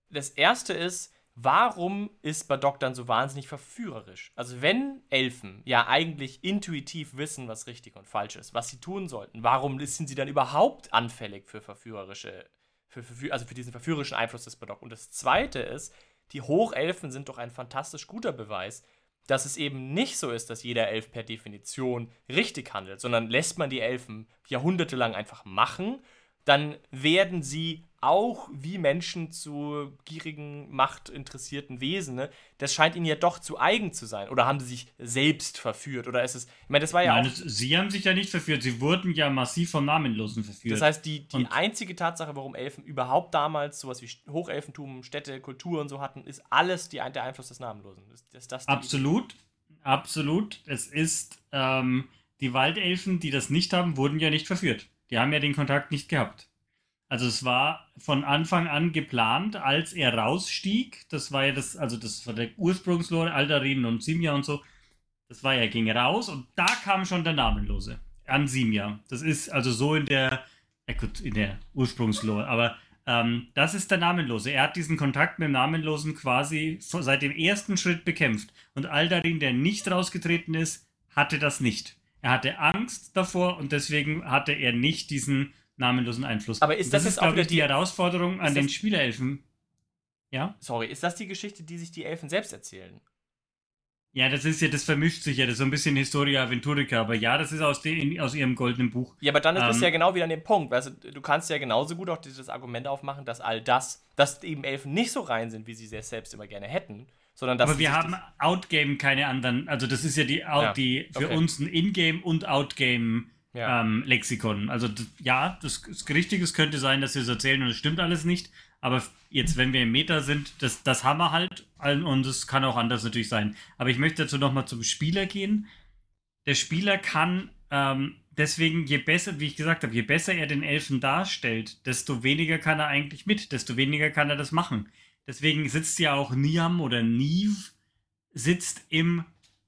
Das erste ist, warum ist Badok dann so wahnsinnig verführerisch? Also wenn Elfen ja eigentlich intuitiv wissen, was richtig und falsch ist, was sie tun sollten, warum sind sie dann überhaupt anfällig für verführerische, für, für, also für diesen verführerischen Einfluss des Badok? Und das Zweite ist, die Hochelfen sind doch ein fantastisch guter Beweis, dass es eben nicht so ist, dass jeder Elf per Definition richtig handelt, sondern lässt man die Elfen jahrhundertelang einfach machen, dann werden sie auch wie Menschen zu gierigen, machtinteressierten Wesen, ne? das scheint ihnen ja doch zu eigen zu sein. Oder haben sie sich selbst verführt? Oder ist es, ich meine, das war ja Nein, auch... Das, sie haben sich ja nicht verführt, sie wurden ja massiv vom Namenlosen verführt. Das heißt, die, die einzige Tatsache, warum Elfen überhaupt damals sowas wie Hochelfentum, Städte, Kultur und so hatten, ist alles die, der Einfluss des Namenlosen. Ist, ist das absolut, absolut. Es ist, ähm, die Waldelfen, die das nicht haben, wurden ja nicht verführt. Die haben ja den Kontakt nicht gehabt. Also es war von Anfang an geplant, als er rausstieg. Das war ja das, also das war der Ursprungslore, Aldarin und Simia und so. Das war ja, ging raus und da kam schon der Namenlose an Simia. Das ist also so in der, ja gut, in der Ursprungslore, aber ähm, das ist der Namenlose. Er hat diesen Kontakt mit dem Namenlosen quasi seit dem ersten Schritt bekämpft. Und Aldarin, der nicht rausgetreten ist, hatte das nicht. Er hatte Angst davor und deswegen hatte er nicht diesen namenlosen Einfluss. Aber ist das, das ist, auch wieder die, die Herausforderung an den Spielerelfen? Ja? Sorry, ist das die Geschichte, die sich die Elfen selbst erzählen? Ja, das ist ja, das vermischt sich ja, das ist so ein bisschen Historia Aventurica, aber ja, das ist aus, den, aus ihrem goldenen Buch. Ja, aber dann ist ähm, das ja genau wieder an dem Punkt. Du, du kannst ja genauso gut auch dieses Argument aufmachen, dass all das, dass eben Elfen nicht so rein sind, wie sie es selbst immer gerne hätten, sondern dass. Aber wir haben Outgame keine anderen, also das ist ja die, Out, ja, die für okay. uns ein Ingame und Outgame ja. ähm, Lexikon. Also ja, das ist richtig, könnte sein, dass wir es erzählen und es stimmt alles nicht. Aber jetzt, wenn wir im Meta sind, das, das haben wir halt und es kann auch anders natürlich sein. Aber ich möchte dazu nochmal zum Spieler gehen. Der Spieler kann ähm, deswegen, je besser, wie ich gesagt habe, je besser er den Elfen darstellt, desto weniger kann er eigentlich mit, desto weniger kann er das machen. Deswegen sitzt ja auch Niam oder Niv sitzt im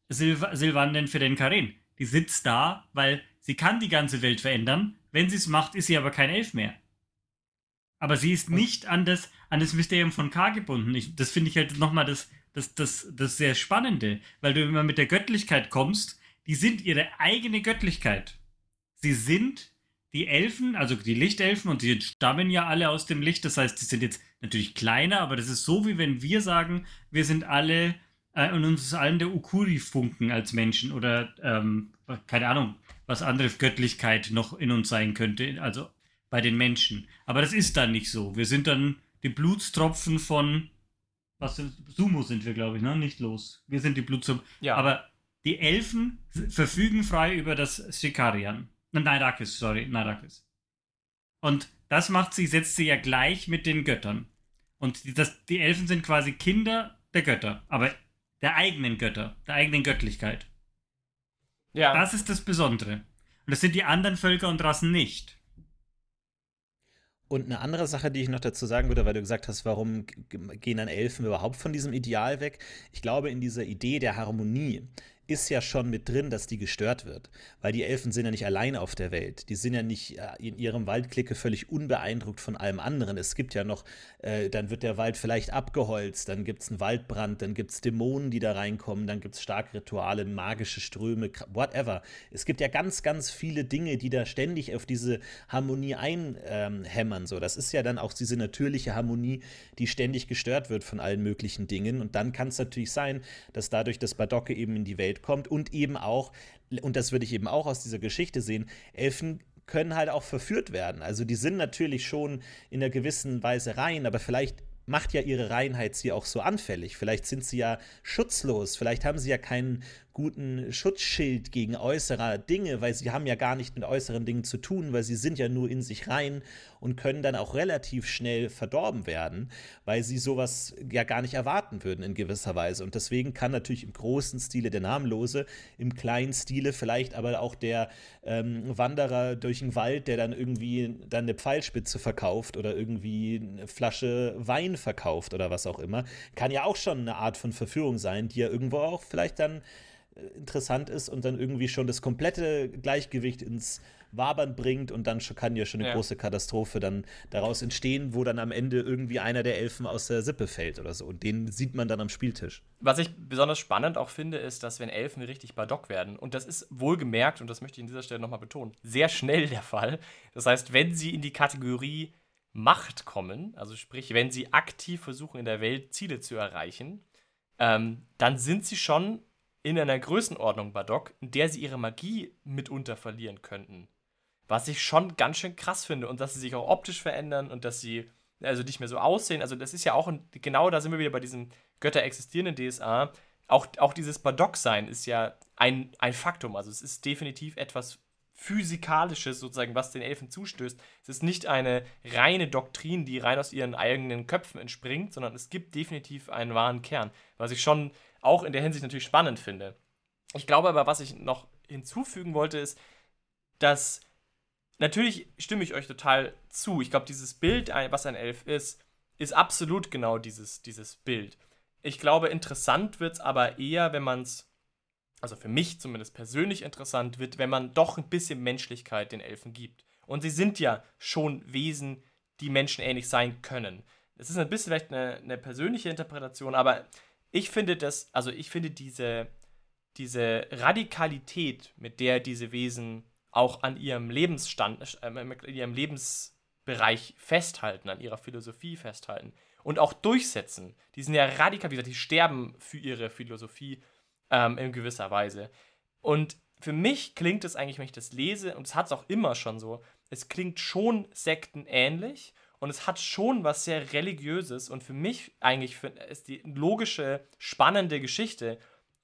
Silv Silvanden für den Karen. Die sitzt da, weil Sie kann die ganze Welt verändern. Wenn sie es macht, ist sie aber kein Elf mehr. Aber sie ist nicht an das, an das Mysterium von K gebunden. Ich, das finde ich halt nochmal das, das, das, das sehr Spannende, weil du immer mit der Göttlichkeit kommst, die sind ihre eigene Göttlichkeit. Sie sind die Elfen, also die Lichtelfen, und die stammen ja alle aus dem Licht. Das heißt, die sind jetzt natürlich kleiner, aber das ist so, wie wenn wir sagen, wir sind alle, äh, und uns ist allen der Ukuri-Funken als Menschen oder, ähm, keine Ahnung, was andere Göttlichkeit noch in uns sein könnte, also bei den Menschen. Aber das ist dann nicht so. Wir sind dann die Blutstropfen von was Sumo sind wir, glaube ich, ne? Nicht los. Wir sind die Blutstropfen. Ja. Aber die Elfen verfügen frei über das Sikarian. Nairakis, sorry, Nairakis. Und das macht sie, setzt sie ja gleich mit den Göttern. Und die, das, die Elfen sind quasi Kinder der Götter, aber der eigenen Götter, der eigenen Göttlichkeit. Ja. Das ist das Besondere. Und das sind die anderen Völker und Rassen nicht. Und eine andere Sache, die ich noch dazu sagen würde, weil du gesagt hast, warum gehen dann Elfen überhaupt von diesem Ideal weg? Ich glaube, in dieser Idee der Harmonie ist ja schon mit drin, dass die gestört wird. Weil die Elfen sind ja nicht allein auf der Welt. Die sind ja nicht äh, in ihrem Waldklicke völlig unbeeindruckt von allem anderen. Es gibt ja noch, äh, dann wird der Wald vielleicht abgeholzt, dann gibt es einen Waldbrand, dann gibt es Dämonen, die da reinkommen, dann gibt es starke Rituale, magische Ströme, whatever. Es gibt ja ganz, ganz viele Dinge, die da ständig auf diese Harmonie einhämmern. so. Das ist ja dann auch diese natürliche Harmonie, die ständig gestört wird von allen möglichen Dingen. Und dann kann es natürlich sein, dass dadurch, dass Badocke eben in die Welt kommt und eben auch, und das würde ich eben auch aus dieser Geschichte sehen, Elfen können halt auch verführt werden. Also die sind natürlich schon in einer gewissen Weise rein, aber vielleicht macht ja ihre Reinheit sie auch so anfällig. Vielleicht sind sie ja schutzlos, vielleicht haben sie ja keinen guten Schutzschild gegen äußere Dinge, weil sie haben ja gar nicht mit äußeren Dingen zu tun, weil sie sind ja nur in sich rein und können dann auch relativ schnell verdorben werden, weil sie sowas ja gar nicht erwarten würden in gewisser Weise. Und deswegen kann natürlich im großen Stile der Namenlose, im kleinen Stile vielleicht aber auch der ähm, Wanderer durch den Wald, der dann irgendwie dann eine Pfeilspitze verkauft oder irgendwie eine Flasche Wein verkauft oder was auch immer, kann ja auch schon eine Art von Verführung sein, die ja irgendwo auch vielleicht dann interessant ist und dann irgendwie schon das komplette Gleichgewicht ins Wabern bringt und dann kann ja schon eine ja. große Katastrophe dann daraus entstehen, wo dann am Ende irgendwie einer der Elfen aus der Sippe fällt oder so. Und den sieht man dann am Spieltisch. Was ich besonders spannend auch finde, ist, dass wenn Elfen richtig Badock werden, und das ist wohlgemerkt, und das möchte ich an dieser Stelle nochmal betonen, sehr schnell der Fall. Das heißt, wenn sie in die Kategorie Macht kommen, also sprich, wenn sie aktiv versuchen, in der Welt Ziele zu erreichen, ähm, dann sind sie schon in einer Größenordnung Badok, in der sie ihre Magie mitunter verlieren könnten. Was ich schon ganz schön krass finde und dass sie sich auch optisch verändern und dass sie also nicht mehr so aussehen. Also das ist ja auch, genau da sind wir wieder bei diesem Götter existierenden DSA. Auch, auch dieses Badock-Sein ist ja ein, ein Faktum. Also es ist definitiv etwas Physikalisches sozusagen, was den Elfen zustößt. Es ist nicht eine reine Doktrin, die rein aus ihren eigenen Köpfen entspringt, sondern es gibt definitiv einen wahren Kern, was ich schon auch in der Hinsicht natürlich spannend finde. Ich glaube aber, was ich noch hinzufügen wollte, ist, dass natürlich stimme ich euch total zu. Ich glaube, dieses Bild, was ein Elf ist, ist absolut genau dieses, dieses Bild. Ich glaube, interessant wird es aber eher, wenn man es also für mich zumindest persönlich interessant wird, wenn man doch ein bisschen Menschlichkeit den Elfen gibt. Und sie sind ja schon Wesen, die menschenähnlich sein können. Es ist ein bisschen vielleicht eine, eine persönliche Interpretation, aber ich finde das, also ich finde diese, diese Radikalität, mit der diese Wesen auch an ihrem Lebensstand, äh, ihrem Lebensbereich festhalten, an ihrer Philosophie festhalten und auch durchsetzen. Die sind ja radikal, wie gesagt, die sterben für ihre Philosophie ähm, in gewisser Weise. Und für mich klingt es eigentlich, wenn ich das lese, und es hat es auch immer schon so, es klingt schon sektenähnlich und es hat schon was sehr religiöses und für mich eigentlich ist die logische, spannende Geschichte,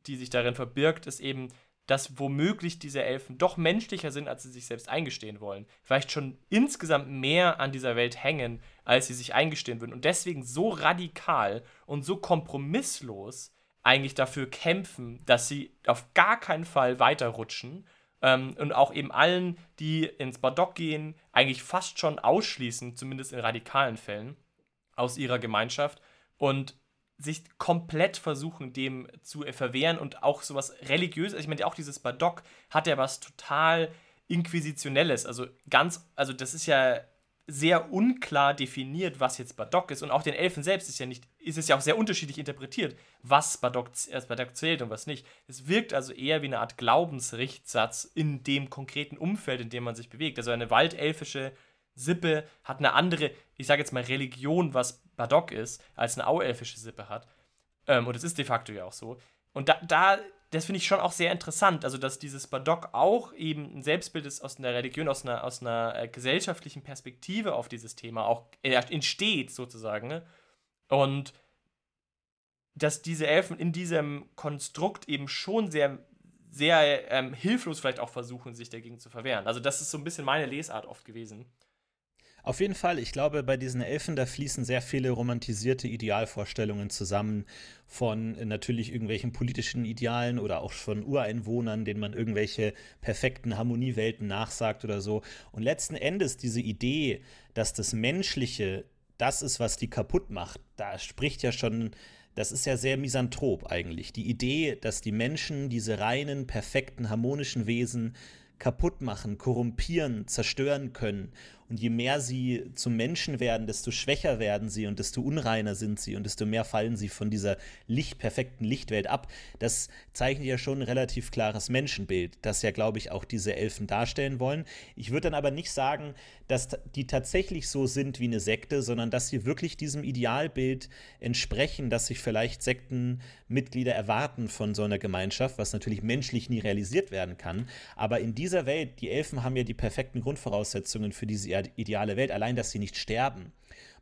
die sich darin verbirgt, ist eben, dass womöglich diese Elfen doch menschlicher sind, als sie sich selbst eingestehen wollen. Vielleicht schon insgesamt mehr an dieser Welt hängen, als sie sich eingestehen würden und deswegen so radikal und so kompromisslos eigentlich dafür kämpfen, dass sie auf gar keinen Fall weiterrutschen ähm, und auch eben allen, die ins Badock gehen, eigentlich fast schon ausschließen, zumindest in radikalen Fällen, aus ihrer Gemeinschaft und sich komplett versuchen, dem zu verwehren und auch sowas religiöses. Ich meine, auch dieses Badock hat ja was total Inquisitionelles. Also ganz, also das ist ja sehr unklar definiert, was jetzt Badok ist. Und auch den Elfen selbst ist ja nicht, ist es ja auch sehr unterschiedlich interpretiert, was Badok, äh, Badok zählt und was nicht. Es wirkt also eher wie eine Art Glaubensrichtsatz in dem konkreten Umfeld, in dem man sich bewegt. Also eine waldelfische Sippe hat eine andere, ich sage jetzt mal Religion, was Badok ist, als eine auelfische Sippe hat. Ähm, und es ist de facto ja auch so. Und da, da das finde ich schon auch sehr interessant, also dass dieses Badock auch eben ein Selbstbild ist aus einer Religion, aus einer, aus einer äh, gesellschaftlichen Perspektive auf dieses Thema auch entsteht sozusagen. Ne? Und dass diese Elfen in diesem Konstrukt eben schon sehr, sehr ähm, hilflos vielleicht auch versuchen, sich dagegen zu verwehren. Also das ist so ein bisschen meine Lesart oft gewesen. Auf jeden Fall, ich glaube, bei diesen Elfen, da fließen sehr viele romantisierte Idealvorstellungen zusammen von äh, natürlich irgendwelchen politischen Idealen oder auch von Ureinwohnern, denen man irgendwelche perfekten Harmoniewelten nachsagt oder so. Und letzten Endes diese Idee, dass das Menschliche das ist, was die kaputt macht, da spricht ja schon das ist ja sehr misanthrop eigentlich. Die Idee, dass die Menschen, diese reinen, perfekten, harmonischen Wesen kaputt machen, korrumpieren, zerstören können und je mehr sie zum Menschen werden, desto schwächer werden sie und desto unreiner sind sie und desto mehr fallen sie von dieser Licht, perfekten Lichtwelt ab. Das zeichnet ja schon ein relativ klares Menschenbild, das ja, glaube ich, auch diese Elfen darstellen wollen. Ich würde dann aber nicht sagen, dass die tatsächlich so sind wie eine Sekte, sondern dass sie wirklich diesem Idealbild entsprechen, das sich vielleicht Sektenmitglieder erwarten von so einer Gemeinschaft, was natürlich menschlich nie realisiert werden kann. Aber in dieser Welt, die Elfen haben ja die perfekten Grundvoraussetzungen für diese ideale Welt. Allein, dass sie nicht sterben,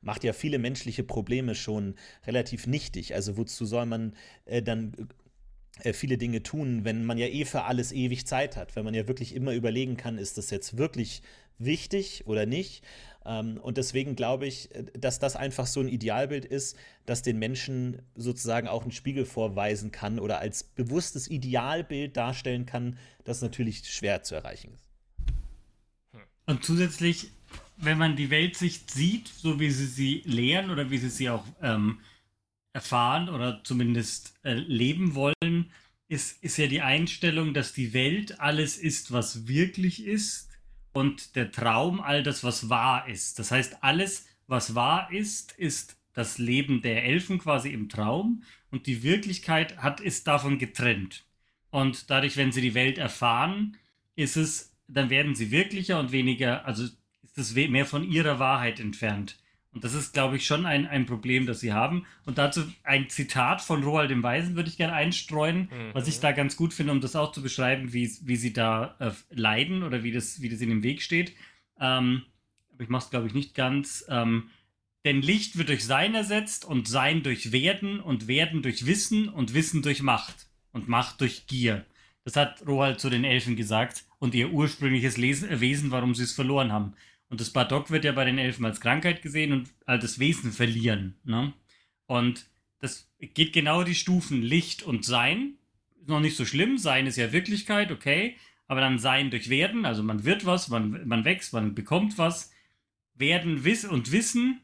macht ja viele menschliche Probleme schon relativ nichtig. Also wozu soll man äh, dann äh, viele Dinge tun, wenn man ja eh für alles ewig Zeit hat, wenn man ja wirklich immer überlegen kann, ist das jetzt wirklich wichtig oder nicht. Ähm, und deswegen glaube ich, äh, dass das einfach so ein Idealbild ist, das den Menschen sozusagen auch einen Spiegel vorweisen kann oder als bewusstes Idealbild darstellen kann, das natürlich schwer zu erreichen ist. Und zusätzlich, wenn man die Weltsicht sieht, so wie sie sie lehren oder wie sie sie auch ähm, erfahren oder zumindest äh, leben wollen, ist, ist ja die Einstellung, dass die Welt alles ist, was wirklich ist und der Traum all das, was wahr ist. Das heißt, alles, was wahr ist, ist das Leben der Elfen quasi im Traum und die Wirklichkeit hat, ist davon getrennt. Und dadurch, wenn sie die Welt erfahren, ist es dann werden sie wirklicher und weniger, also ist es mehr von ihrer Wahrheit entfernt. Und das ist, glaube ich, schon ein, ein Problem, das sie haben. Und dazu ein Zitat von Roald dem Weisen würde ich gerne einstreuen, mhm. was ich da ganz gut finde, um das auch zu beschreiben, wie, wie sie da äh, leiden oder wie das, wie das in dem Weg steht. Ähm, aber ich mache es, glaube ich, nicht ganz. Ähm, denn Licht wird durch Sein ersetzt und Sein durch Werden und Werden durch Wissen und Wissen durch Macht und Macht durch Gier. Das hat Rohald zu den Elfen gesagt und ihr ursprüngliches Lesen, Wesen, warum sie es verloren haben. Und das Badok wird ja bei den Elfen als Krankheit gesehen und als Wesen verlieren. Ne? Und das geht genau die Stufen Licht und Sein. Ist noch nicht so schlimm. Sein ist ja Wirklichkeit, okay. Aber dann Sein durch Werden, also man wird was, man, man wächst, man bekommt was. Werden Wiss und Wissen,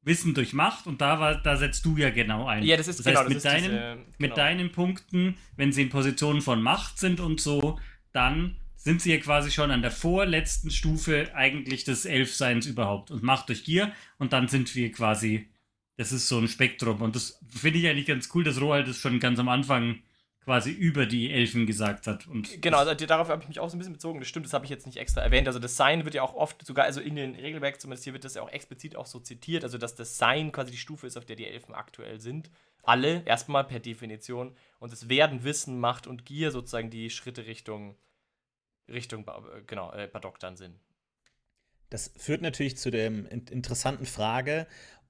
Wissen durch Macht und da, war, da setzt du ja genau ein. Ja, das ist das genau, heißt, mit, deinen, diese, genau. mit deinen Punkten, wenn sie in Positionen von Macht sind und so, dann sind sie ja quasi schon an der vorletzten Stufe eigentlich des Elfseins überhaupt und Macht durch Gier und dann sind wir quasi, das ist so ein Spektrum und das finde ich eigentlich ganz cool, dass Roald das schon ganz am Anfang quasi über die Elfen gesagt hat. Und genau, also darauf habe ich mich auch so ein bisschen bezogen. Das stimmt, das habe ich jetzt nicht extra erwähnt. Also das Sein wird ja auch oft, sogar also in den Regelwerken zumindest hier wird das ja auch explizit auch so zitiert, also dass das Sein quasi die Stufe ist, auf der die Elfen aktuell sind. Alle, erstmal per Definition. Und das Werden, Wissen, Macht und Gier sozusagen die Schritte Richtung, Richtung genau, äh, Badok dann sind. Das führt natürlich zu der interessanten Frage,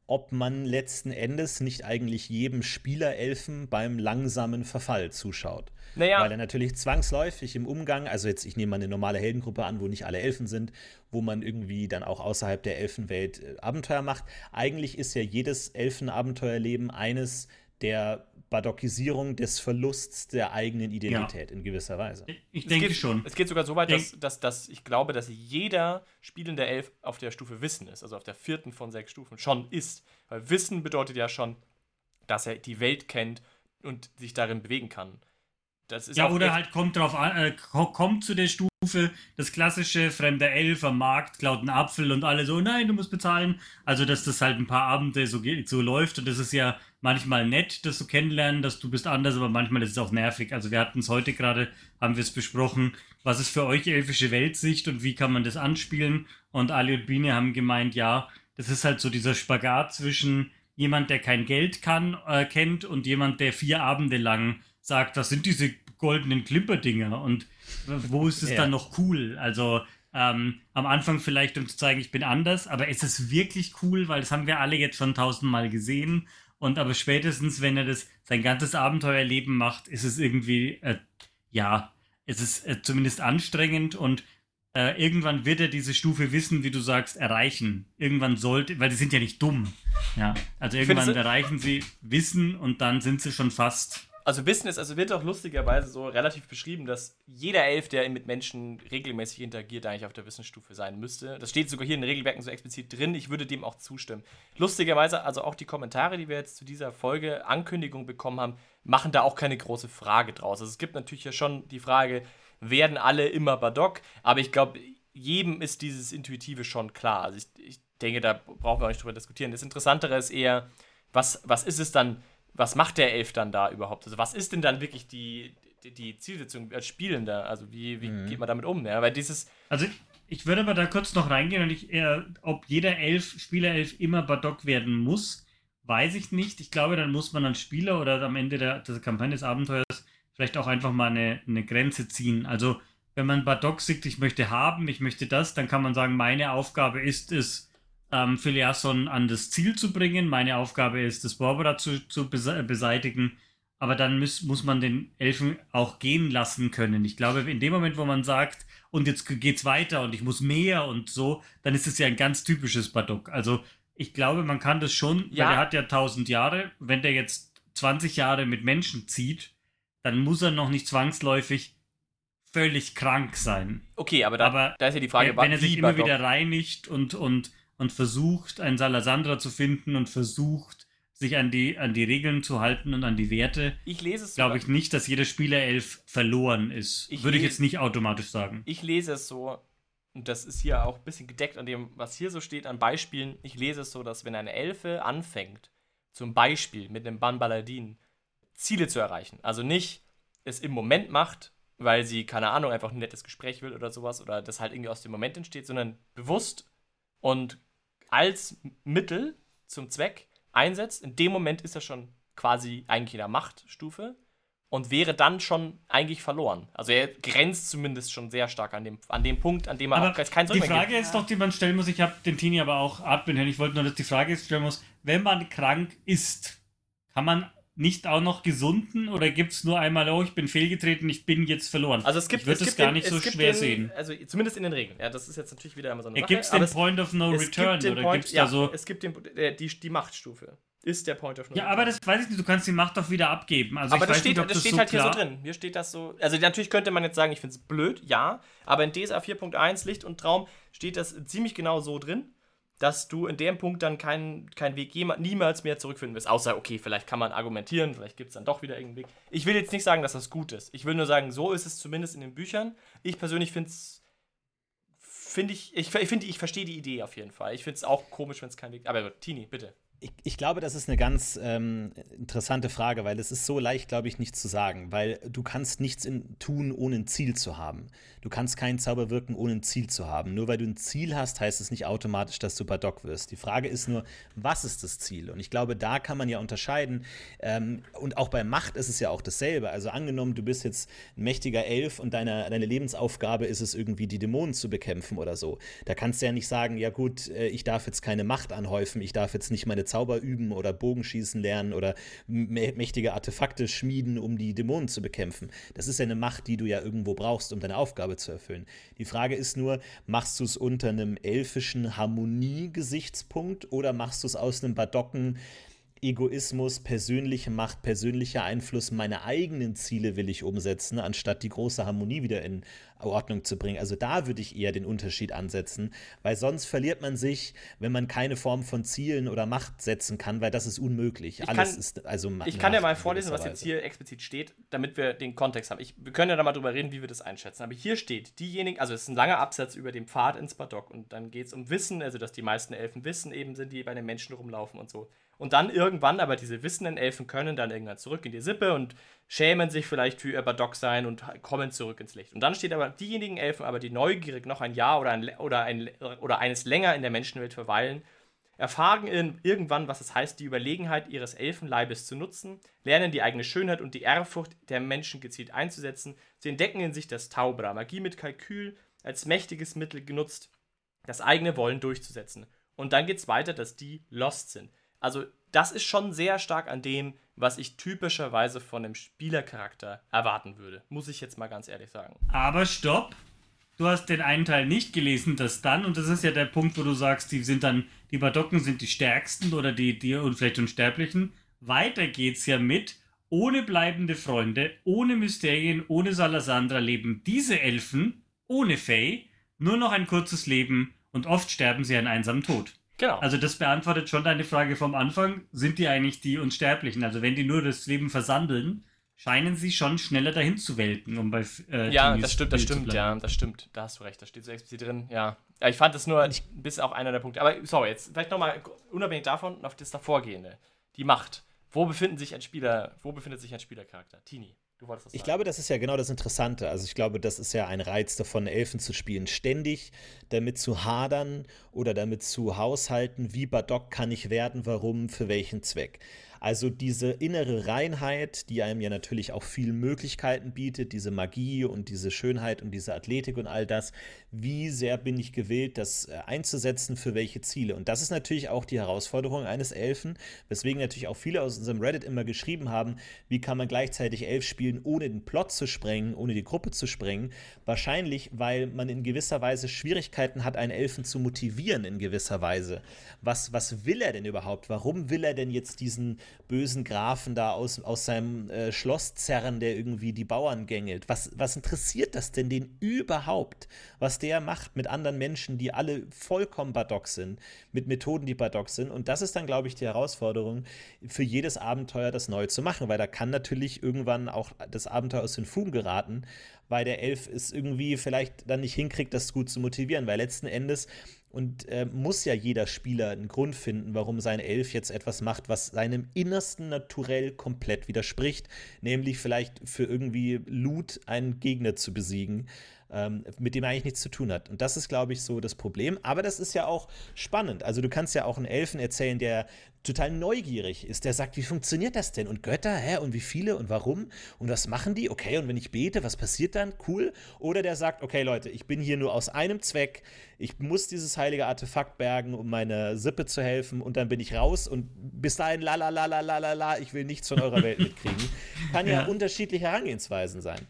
ob man letzten Endes nicht eigentlich jedem Spielerelfen beim langsamen Verfall zuschaut. Naja. Weil er natürlich zwangsläufig im Umgang, also jetzt, ich nehme mal eine normale Heldengruppe an, wo nicht alle Elfen sind, wo man irgendwie dann auch außerhalb der Elfenwelt äh, Abenteuer macht. Eigentlich ist ja jedes Elfenabenteuerleben eines der Badokisierung des Verlusts der eigenen Identität ja. in gewisser Weise. Ich denke es geht, schon. Es geht sogar so weit, dass, dass, dass ich glaube, dass jeder spielende Elf auf der Stufe Wissen ist, also auf der vierten von sechs Stufen schon ist. Weil Wissen bedeutet ja schon, dass er die Welt kennt und sich darin bewegen kann. ja, oder halt kommt drauf an, äh, kommt zu der Stufe das klassische fremder Elf am Markt, klaut einen Apfel und alle so, nein, du musst bezahlen. Also, dass das halt ein paar Abende so, so läuft und das ist ja manchmal nett, das zu kennenlernen, dass du bist anders, aber manchmal ist es auch nervig. Also, wir hatten es heute gerade, haben wir es besprochen, was ist für euch elfische Weltsicht und wie kann man das anspielen? Und Ali und Biene haben gemeint, ja, das ist halt so dieser Spagat zwischen jemand, der kein Geld kann, äh, kennt und jemand, der vier Abende lang sagt, was sind diese goldenen Klimperdinger und wo ist es ja. dann noch cool? Also ähm, am Anfang vielleicht, um zu zeigen, ich bin anders, aber ist es wirklich cool, weil das haben wir alle jetzt schon tausendmal gesehen. Und aber spätestens, wenn er das sein ganzes Abenteuerleben macht, ist es irgendwie, äh, ja, es ist äh, zumindest anstrengend und äh, irgendwann wird er diese Stufe Wissen, wie du sagst, erreichen. Irgendwann sollte, weil die sind ja nicht dumm. Ja, also irgendwann erreichen sie Wissen und dann sind sie schon fast also Wissen ist, also wird auch lustigerweise so relativ beschrieben, dass jeder Elf, der mit Menschen regelmäßig interagiert, eigentlich auf der Wissensstufe sein müsste. Das steht sogar hier in den Regelwerken so explizit drin. Ich würde dem auch zustimmen. Lustigerweise, also auch die Kommentare, die wir jetzt zu dieser Folge Ankündigung bekommen haben, machen da auch keine große Frage draus. Also es gibt natürlich ja schon die Frage, werden alle immer Badok? Aber ich glaube, jedem ist dieses Intuitive schon klar. Also ich, ich denke, da brauchen wir auch nicht drüber diskutieren. Das Interessantere ist eher, was, was ist es dann? Was macht der Elf dann da überhaupt? Also, was ist denn dann wirklich die, die, die Zielsetzung als Spielender? Also, wie, wie mhm. geht man damit um? Ja, weil dieses. Also, ich würde aber da kurz noch reingehen und ich, äh, ob jeder Elf, Spielerelf immer Badok werden muss, weiß ich nicht. Ich glaube, dann muss man als Spieler oder am Ende der, der Kampagne des Abenteuers vielleicht auch einfach mal eine, eine Grenze ziehen. Also, wenn man Badok sieht, ich möchte haben, ich möchte das, dann kann man sagen, meine Aufgabe ist es, ähm, Philiasson an das Ziel zu bringen. Meine Aufgabe ist, das Borbera zu, zu beseitigen. Aber dann muss, muss man den Elfen auch gehen lassen können. Ich glaube, in dem Moment, wo man sagt, und jetzt geht's weiter und ich muss mehr und so, dann ist es ja ein ganz typisches Badok. Also ich glaube, man kann das schon, ja. weil er hat ja 1000 Jahre. Wenn der jetzt 20 Jahre mit Menschen zieht, dann muss er noch nicht zwangsläufig völlig krank sein. Okay, aber da, aber da ist ja die Frage, wenn er sich immer wieder reinigt und, und und versucht, einen Salasandra zu finden und versucht, sich an die, an die Regeln zu halten und an die Werte. Ich lese es so. Glaube ich nicht, dass jeder Spielerelf verloren ist. Ich Würde ich jetzt nicht automatisch sagen. Ich lese es so, und das ist hier auch ein bisschen gedeckt an dem, was hier so steht an Beispielen. Ich lese es so, dass wenn eine Elfe anfängt, zum Beispiel mit einem Banbaladin, Ziele zu erreichen, also nicht es im Moment macht, weil sie, keine Ahnung, einfach ein nettes Gespräch will oder sowas, oder das halt irgendwie aus dem Moment entsteht, sondern bewusst und als Mittel zum Zweck einsetzt, in dem Moment ist er schon quasi eigentlich in der Machtstufe und wäre dann schon eigentlich verloren. Also er grenzt zumindest schon sehr stark an dem, an dem Punkt, an dem er aber auch keinen Die Frage ist doch, die man stellen muss, ich habe den Tini aber auch atmen hören, ich wollte nur, dass die Frage stellen muss, wenn man krank ist, kann man nicht auch noch gesunden oder gibt es nur einmal, oh, ich bin fehlgetreten, ich bin jetzt verloren? Also es gibt, ich würde es gar nicht so schwer den, sehen. Also zumindest in den Regeln. Ja, das ist jetzt natürlich wieder immer so eine Sache. Gibt es den Point of No Return oder gibt es da so... Es gibt den, äh, die, die Machtstufe ist der Point of No Ja, aber das weiß ich nicht, du kannst die Macht doch wieder abgeben. Also aber das steht, nicht, das steht so halt hier so drin. Hier steht das so. Also natürlich könnte man jetzt sagen, ich finde es blöd, ja. Aber in DSA 4.1 Licht und Traum steht das ziemlich genau so drin, dass du in dem Punkt dann keinen kein Weg niemals mehr zurückfinden wirst. Außer, okay, vielleicht kann man argumentieren, vielleicht gibt es dann doch wieder irgendeinen Weg. Ich will jetzt nicht sagen, dass das gut ist. Ich will nur sagen, so ist es zumindest in den Büchern. Ich persönlich finde es finde ich, ich, ich finde, ich verstehe die Idee auf jeden Fall. Ich finde es auch komisch, wenn es keinen Weg. Aber Tini, bitte. Ich, ich, glaube, das ist eine ganz ähm, interessante Frage, weil es ist so leicht, glaube ich, nicht zu sagen, weil du kannst nichts in, tun, ohne ein Ziel zu haben. Du kannst keinen Zauber wirken, ohne ein Ziel zu haben. Nur weil du ein Ziel hast, heißt es nicht automatisch, dass du Bardock wirst. Die Frage ist nur, was ist das Ziel? Und ich glaube, da kann man ja unterscheiden. Ähm, und auch bei Macht ist es ja auch dasselbe. Also angenommen, du bist jetzt ein mächtiger Elf und deine, deine Lebensaufgabe ist es irgendwie, die Dämonen zu bekämpfen oder so. Da kannst du ja nicht sagen, ja gut, äh, ich darf jetzt keine Macht anhäufen, ich darf jetzt nicht meine Zauber üben oder Bogenschießen lernen oder mächtige Artefakte schmieden, um die Dämonen zu bekämpfen. Das ist ja eine Macht, die du ja irgendwo brauchst, um deine Aufgabe zu erfüllen. Die Frage ist nur, machst du es unter einem elfischen Harmonie-Gesichtspunkt oder machst du es aus einem badocken Egoismus, persönliche Macht, persönlicher Einfluss, meine eigenen Ziele will ich umsetzen, anstatt die große Harmonie wieder in Ordnung zu bringen. Also da würde ich eher den Unterschied ansetzen, weil sonst verliert man sich, wenn man keine Form von Zielen oder Macht setzen kann, weil das ist unmöglich. Ich Alles kann, ist also Ich kann ja mal vorlesen, was jetzt hier explizit steht, damit wir den Kontext haben. Ich, wir können ja da mal drüber reden, wie wir das einschätzen. Aber hier steht, diejenigen, also es ist ein langer Absatz über den Pfad ins Badok und dann geht es um Wissen, also dass die meisten Elfen wissen eben sind, die bei den Menschen rumlaufen und so. Und dann irgendwann, aber diese wissenden Elfen können dann irgendwann zurück in die Sippe und schämen sich vielleicht für ihr Badock sein und kommen zurück ins Licht. Und dann steht aber diejenigen Elfen, aber die neugierig noch ein Jahr oder, ein, oder, ein, oder eines länger in der Menschenwelt verweilen, erfahren in, irgendwann, was es heißt, die Überlegenheit ihres Elfenleibes zu nutzen, lernen die eigene Schönheit und die Ehrfurcht der Menschen gezielt einzusetzen. Sie entdecken in sich das Taubra, Magie mit Kalkül als mächtiges Mittel genutzt, das eigene Wollen durchzusetzen. Und dann geht es weiter, dass die lost sind. Also das ist schon sehr stark an dem, was ich typischerweise von einem Spielercharakter erwarten würde. Muss ich jetzt mal ganz ehrlich sagen. Aber stopp! Du hast den einen Teil nicht gelesen, das dann, und das ist ja der Punkt, wo du sagst, die sind dann, die Badocken sind die stärksten oder die, die und vielleicht Unsterblichen. Weiter geht's ja mit, ohne bleibende Freunde, ohne Mysterien, ohne Salasandra leben diese Elfen, ohne Faye, nur noch ein kurzes Leben und oft sterben sie einen einsamen Tod. Genau. Also das beantwortet schon deine Frage vom Anfang. Sind die eigentlich die Unsterblichen? Also wenn die nur das Leben versandeln, scheinen sie schon schneller dahin zu welten, um bei äh, Ja, das stimmt, das stimmt, ja, das stimmt. Da hast du recht, da steht so explizit drin. Ja, ja ich fand das nur ich, bis auch einer der Punkte. Aber sorry, jetzt vielleicht nochmal unabhängig davon auf das davorgehende. Die Macht. Wo befinden sich ein Spieler, wo befindet sich ein Spielercharakter? Tini. Du wolltest das sagen. Ich glaube, das ist ja genau das Interessante. Also ich glaube, das ist ja ein Reiz davon, Elfen zu spielen. Ständig damit zu hadern oder damit zu haushalten, wie Badok kann ich werden, warum, für welchen Zweck. Also diese innere Reinheit, die einem ja natürlich auch viele Möglichkeiten bietet, diese Magie und diese Schönheit und diese Athletik und all das, wie sehr bin ich gewillt, das äh, einzusetzen, für welche Ziele. Und das ist natürlich auch die Herausforderung eines Elfen, weswegen natürlich auch viele aus unserem Reddit immer geschrieben haben, wie kann man gleichzeitig Elf spielen, ohne den Plot zu sprengen, ohne die Gruppe zu sprengen. Wahrscheinlich, weil man in gewisser Weise Schwierigkeiten hat, einen Elfen zu motivieren in gewisser Weise. Was, was will er denn überhaupt? Warum will er denn jetzt diesen bösen Grafen da aus, aus seinem äh, Schloss zerren, der irgendwie die Bauern gängelt? Was, was interessiert das denn den überhaupt, was der macht mit anderen Menschen, die alle vollkommen badock sind, mit Methoden, die badock sind? Und das ist dann, glaube ich, die Herausforderung, für jedes Abenteuer das neu zu machen, weil da kann natürlich irgendwann auch das Abenteuer aus den Fugen geraten, weil der Elf es irgendwie vielleicht dann nicht hinkriegt, das gut zu motivieren, weil letzten Endes und äh, muss ja jeder Spieler einen Grund finden, warum sein Elf jetzt etwas macht, was seinem innersten Naturell komplett widerspricht, nämlich vielleicht für irgendwie Loot einen Gegner zu besiegen. Ähm, mit dem er eigentlich nichts zu tun hat. Und das ist, glaube ich, so das Problem. Aber das ist ja auch spannend. Also du kannst ja auch einen Elfen erzählen, der total neugierig ist, der sagt, wie funktioniert das denn? Und Götter, hä? Und wie viele und warum? Und was machen die? Okay, und wenn ich bete, was passiert dann? Cool. Oder der sagt, okay, Leute, ich bin hier nur aus einem Zweck. Ich muss dieses heilige Artefakt bergen, um meine Sippe zu helfen. Und dann bin ich raus. Und bis dahin, la la la la la la la, ich will nichts von eurer Welt mitkriegen. Kann ja, ja unterschiedliche Herangehensweisen sein.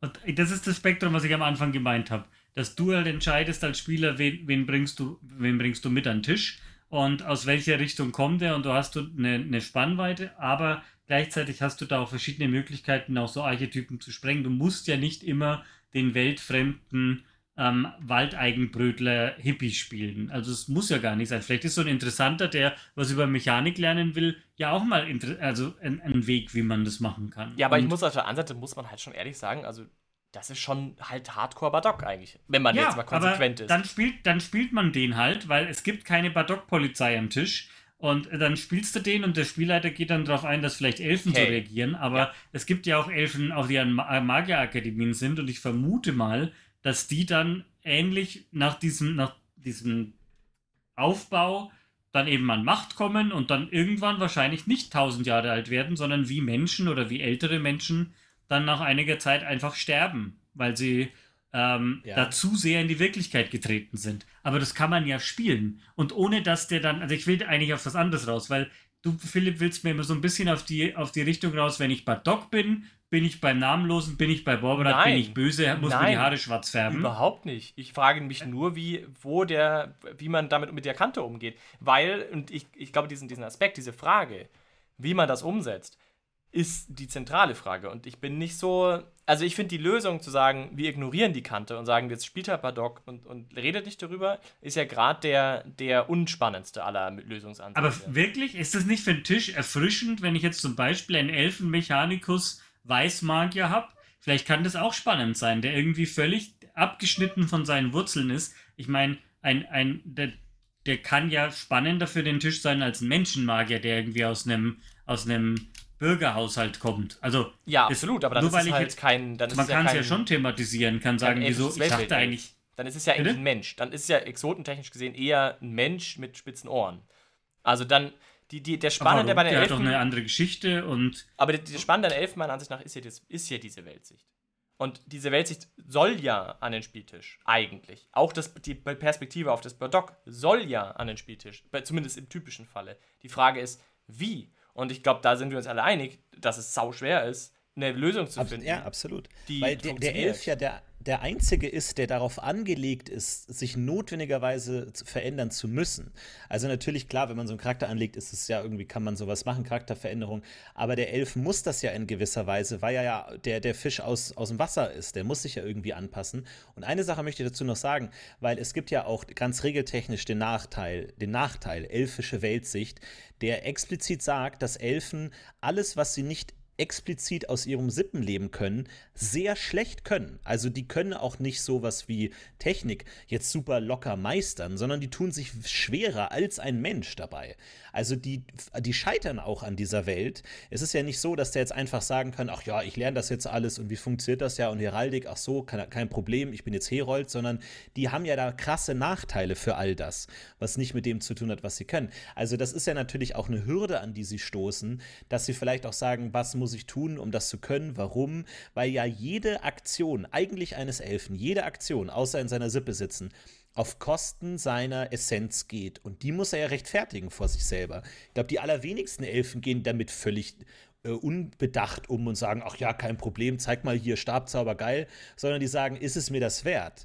Und das ist das Spektrum, was ich am Anfang gemeint habe. Dass du halt entscheidest als Spieler, wen, wen, bringst du, wen bringst du mit an den Tisch und aus welcher Richtung kommt er und du hast du eine, eine Spannweite, aber gleichzeitig hast du da auch verschiedene Möglichkeiten, auch so Archetypen zu sprengen. Du musst ja nicht immer den weltfremden ähm, Waldeigenbrötler Hippie spielen. Also es muss ja gar nicht sein. Vielleicht ist so ein Interessanter, der was über Mechanik lernen will, ja auch mal also ein, ein Weg, wie man das machen kann. Ja, aber Und ich muss auf der anderen Seite, muss man halt schon ehrlich sagen, also das ist schon halt Hardcore Badock eigentlich, wenn man ja, jetzt mal konsequent ist. Dann spielt, dann spielt man den halt, weil es gibt keine Badock-Polizei am Tisch. Und dann spielst du den und der Spielleiter geht dann darauf ein, dass vielleicht Elfen okay. so reagieren. Aber ja. es gibt ja auch Elfen, auch die an Magierakademien sind. Und ich vermute mal, dass die dann ähnlich nach diesem, nach diesem Aufbau dann eben an Macht kommen und dann irgendwann wahrscheinlich nicht tausend Jahre alt werden, sondern wie Menschen oder wie ältere Menschen dann nach einiger Zeit einfach sterben, weil sie ähm, ja. da zu sehr in die Wirklichkeit getreten sind. Aber das kann man ja spielen. Und ohne dass der dann, also ich will eigentlich auf was anderes raus, weil du, Philipp, willst mir immer so ein bisschen auf die, auf die Richtung raus, wenn ich Badok bin, bin ich beim Namenlosen, bin ich bei Borberat, bin ich böse, muss Nein, mir die Haare schwarz färben? Überhaupt nicht. Ich frage mich nur, wie, wo der, wie man damit mit der Kante umgeht. Weil, und ich, ich glaube, diesen, diesen Aspekt, diese Frage, wie man das umsetzt, ist die zentrale Frage. Und ich bin nicht so. Also, ich finde die Lösung zu sagen, wir ignorieren die Kante und sagen, jetzt spielt er Paddock und, und redet nicht darüber, ist ja gerade der, der unspannendste aller Lösungsansätze. Aber wirklich, ist das nicht für den Tisch erfrischend, wenn ich jetzt zum Beispiel einen Elfenmechanikus Weißmagier habe, vielleicht kann das auch spannend sein, der irgendwie völlig abgeschnitten von seinen Wurzeln ist. Ich meine, ein, ein, der, der kann ja spannender für den Tisch sein als ein Menschenmagier, der irgendwie aus einem aus einem Bürgerhaushalt kommt. Also ja, absolut, aber dann nur ist weil es halt jetzt, kein. Dann man kann es ja schon thematisieren, kann sagen, wieso. Ich dachte eigentlich. Dann ist es ja eigentlich ein Mensch. Dann ist es ja exotentechnisch gesehen eher ein Mensch mit spitzen Ohren. Also dann die, die, der Spannende bei Elfen. Der hat doch eine andere Geschichte und. Aber der, der Spannende an Elfen, meiner Ansicht nach, ist ja, das, ist ja diese Weltsicht. Und diese Weltsicht soll ja an den Spieltisch, eigentlich. Auch das, die Perspektive auf das Burdock soll ja an den Spieltisch, zumindest im typischen Falle. Die Frage ist, wie? Und ich glaube, da sind wir uns alle einig, dass es sau schwer ist, eine Lösung zu finden. Ja, absolut. Weil der, der Elf ja der der einzige ist, der darauf angelegt ist, sich notwendigerweise verändern zu müssen. Also natürlich, klar, wenn man so einen Charakter anlegt, ist es ja irgendwie, kann man sowas machen, Charakterveränderung. Aber der Elf muss das ja in gewisser Weise, weil er ja der, der Fisch aus, aus dem Wasser ist. Der muss sich ja irgendwie anpassen. Und eine Sache möchte ich dazu noch sagen, weil es gibt ja auch ganz regeltechnisch den Nachteil, den Nachteil, elfische Weltsicht, der explizit sagt, dass Elfen alles, was sie nicht explizit aus ihrem Sippenleben können, sehr schlecht können. Also die können auch nicht sowas wie Technik jetzt super locker meistern, sondern die tun sich schwerer als ein Mensch dabei. Also die, die scheitern auch an dieser Welt. Es ist ja nicht so, dass der jetzt einfach sagen kann, ach ja, ich lerne das jetzt alles und wie funktioniert das ja und Heraldik, ach so, kein, kein Problem, ich bin jetzt Herold, sondern die haben ja da krasse Nachteile für all das, was nicht mit dem zu tun hat, was sie können. Also das ist ja natürlich auch eine Hürde, an die sie stoßen, dass sie vielleicht auch sagen, was muss ich tun, um das zu können, warum, weil ja jede Aktion eigentlich eines Elfen, jede Aktion, außer in seiner Sippe sitzen, auf Kosten seiner Essenz geht. Und die muss er ja rechtfertigen vor sich selber. Ich glaube, die allerwenigsten Elfen gehen damit völlig äh, unbedacht um und sagen, ach ja, kein Problem, zeig mal hier Stabzauber geil, sondern die sagen, ist es mir das wert?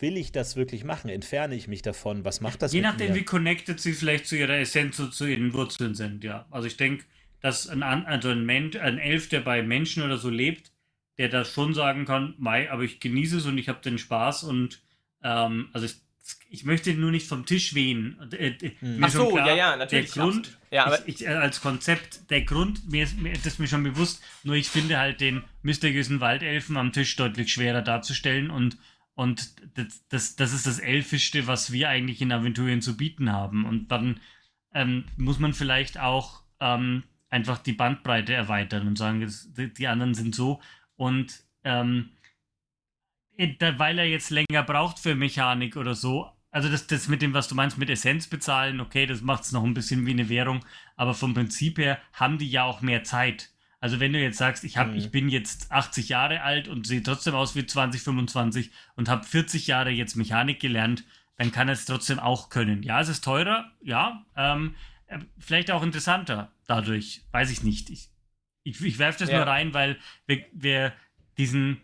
Will ich das wirklich machen? Entferne ich mich davon? Was macht das Je nachdem, mir? wie connected sie vielleicht zu ihrer Essenz und zu ihren Wurzeln sind, ja. Also ich denke, dass ein, also ein, Mensch, ein Elf, der bei Menschen oder so lebt, der das schon sagen kann, Mai, aber ich genieße es und ich habe den Spaß und ähm, also ich, ich, möchte nur nicht vom Tisch wehen. Äh, hm. Ach so, klar, ja, ja, natürlich. Der Grund, ja, aber ich, ich, als Konzept, der Grund, mir ist, mir ist mir schon bewusst, nur ich finde halt den mysteriösen Waldelfen am Tisch deutlich schwerer darzustellen und und das, das, das ist das Elfischste, was wir eigentlich in Aventurien zu bieten haben. Und dann ähm, muss man vielleicht auch ähm, einfach die Bandbreite erweitern und sagen, die anderen sind so. Und ähm, äh, weil er jetzt länger braucht für Mechanik oder so. Also das, das mit dem, was du meinst, mit Essenz bezahlen, okay, das macht es noch ein bisschen wie eine Währung, aber vom Prinzip her haben die ja auch mehr Zeit. Also wenn du jetzt sagst, ich, hab, mhm. ich bin jetzt 80 Jahre alt und sehe trotzdem aus wie 20, 25 und habe 40 Jahre jetzt Mechanik gelernt, dann kann er es trotzdem auch können. Ja, es ist teurer, ja, ähm, äh, vielleicht auch interessanter dadurch, weiß ich nicht. Ich, ich, ich werfe das ja. nur rein, weil wir, wir diesen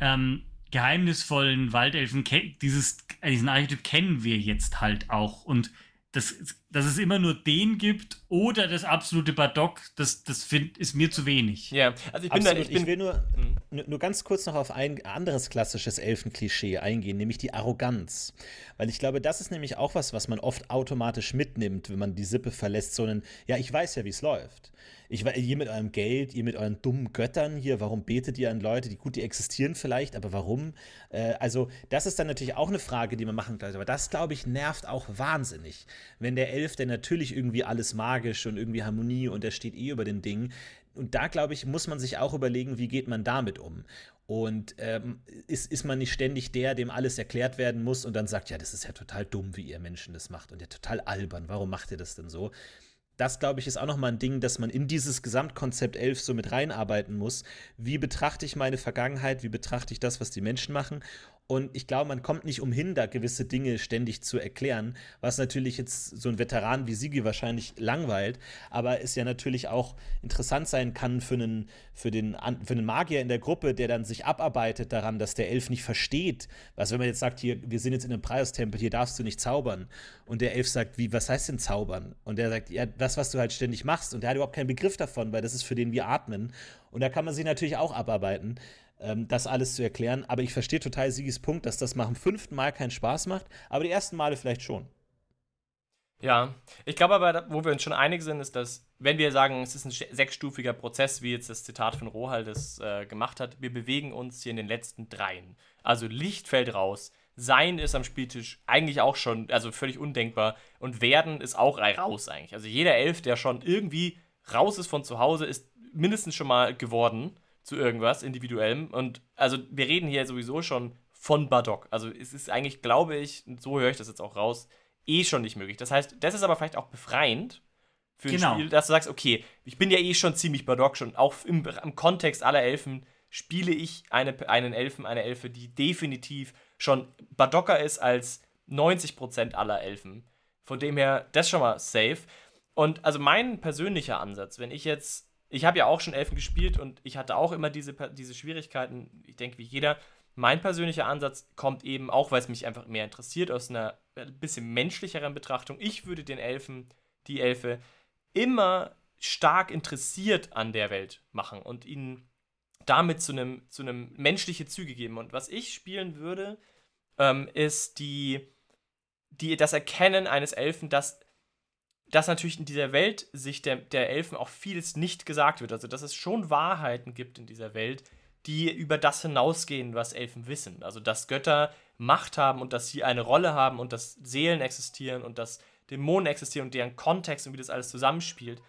ähm, geheimnisvollen Waldelfen, dieses, diesen Archetyp kennen wir jetzt halt auch und dass, dass es immer nur den gibt oder das absolute Badock, das, das find, ist mir zu wenig. Ja, also ich bin Absolut. da. Ich, bin, ich will nur, mhm. Nur ganz kurz noch auf ein anderes klassisches Elfenklischee eingehen, nämlich die Arroganz. Weil ich glaube, das ist nämlich auch was, was man oft automatisch mitnimmt, wenn man die Sippe verlässt, so einen, ja, ich weiß ja, wie es läuft. Ich ihr mit eurem Geld, ihr mit euren dummen Göttern hier, warum betet ihr an Leute, die gut, die existieren vielleicht, aber warum? Äh, also, das ist dann natürlich auch eine Frage, die man machen kann. Aber das, glaube ich, nervt auch wahnsinnig. Wenn der Elf, der natürlich irgendwie alles magisch und irgendwie Harmonie und der steht eh über den Dingen. Und da, glaube ich, muss man sich auch überlegen, wie geht man damit um. Und ähm, ist, ist man nicht ständig der, dem alles erklärt werden muss und dann sagt, ja, das ist ja total dumm, wie ihr Menschen das macht und ja total albern, warum macht ihr das denn so? das, glaube ich, ist auch nochmal ein Ding, dass man in dieses Gesamtkonzept 11 so mit reinarbeiten muss. Wie betrachte ich meine Vergangenheit? Wie betrachte ich das, was die Menschen machen? Und ich glaube, man kommt nicht umhin, da gewisse Dinge ständig zu erklären, was natürlich jetzt so ein Veteran wie Sigi wahrscheinlich langweilt, aber es ja natürlich auch interessant sein kann für einen, für, den, für einen Magier in der Gruppe, der dann sich abarbeitet daran, dass der Elf nicht versteht. Was, wenn man jetzt sagt, hier, wir sind jetzt in einem Preiostempel, hier darfst du nicht zaubern. Und der Elf sagt, wie, was heißt denn zaubern? Und der sagt, ja, das, was du halt ständig machst. Und der hat überhaupt keinen Begriff davon, weil das ist für den wir atmen. Und da kann man sich natürlich auch abarbeiten ähm, das alles zu erklären. Aber ich verstehe total Sigis Punkt, dass das nach dem fünften Mal keinen Spaß macht, aber die ersten Male vielleicht schon. Ja, ich glaube aber, wo wir uns schon einig sind, ist, dass, wenn wir sagen, es ist ein sechsstufiger Prozess, wie jetzt das Zitat von Rohal das äh, gemacht hat, wir bewegen uns hier in den letzten dreien. Also Licht fällt raus, Sein ist am Spieltisch eigentlich auch schon, also völlig undenkbar, und Werden ist auch raus eigentlich. Also jeder Elf, der schon irgendwie raus ist von zu Hause, ist mindestens schon mal geworden zu irgendwas Individuellem. Und also wir reden hier sowieso schon von Badok. Also es ist eigentlich, glaube ich, so höre ich das jetzt auch raus, eh schon nicht möglich. Das heißt, das ist aber vielleicht auch befreiend für genau. ein Spiel, dass du sagst, okay, ich bin ja eh schon ziemlich Badok schon. Auch im, im Kontext aller Elfen spiele ich eine, einen Elfen, eine Elfe, die definitiv schon Badocker ist als 90% aller Elfen. Von dem her, das schon mal safe. Und also mein persönlicher Ansatz, wenn ich jetzt ich habe ja auch schon Elfen gespielt und ich hatte auch immer diese, diese Schwierigkeiten, ich denke wie jeder. Mein persönlicher Ansatz kommt eben auch, weil es mich einfach mehr interessiert, aus einer bisschen menschlicheren Betrachtung. Ich würde den Elfen, die Elfe, immer stark interessiert an der Welt machen und ihnen damit zu einem zu einem menschliche Züge geben. Und was ich spielen würde, ähm, ist die, die, das Erkennen eines Elfen, dass dass natürlich in dieser Welt sich der, der Elfen auch vieles nicht gesagt wird. Also, dass es schon Wahrheiten gibt in dieser Welt, die über das hinausgehen, was Elfen wissen. Also, dass Götter Macht haben und dass sie eine Rolle haben und dass Seelen existieren und dass Dämonen existieren und deren Kontext und wie das alles zusammenspielt.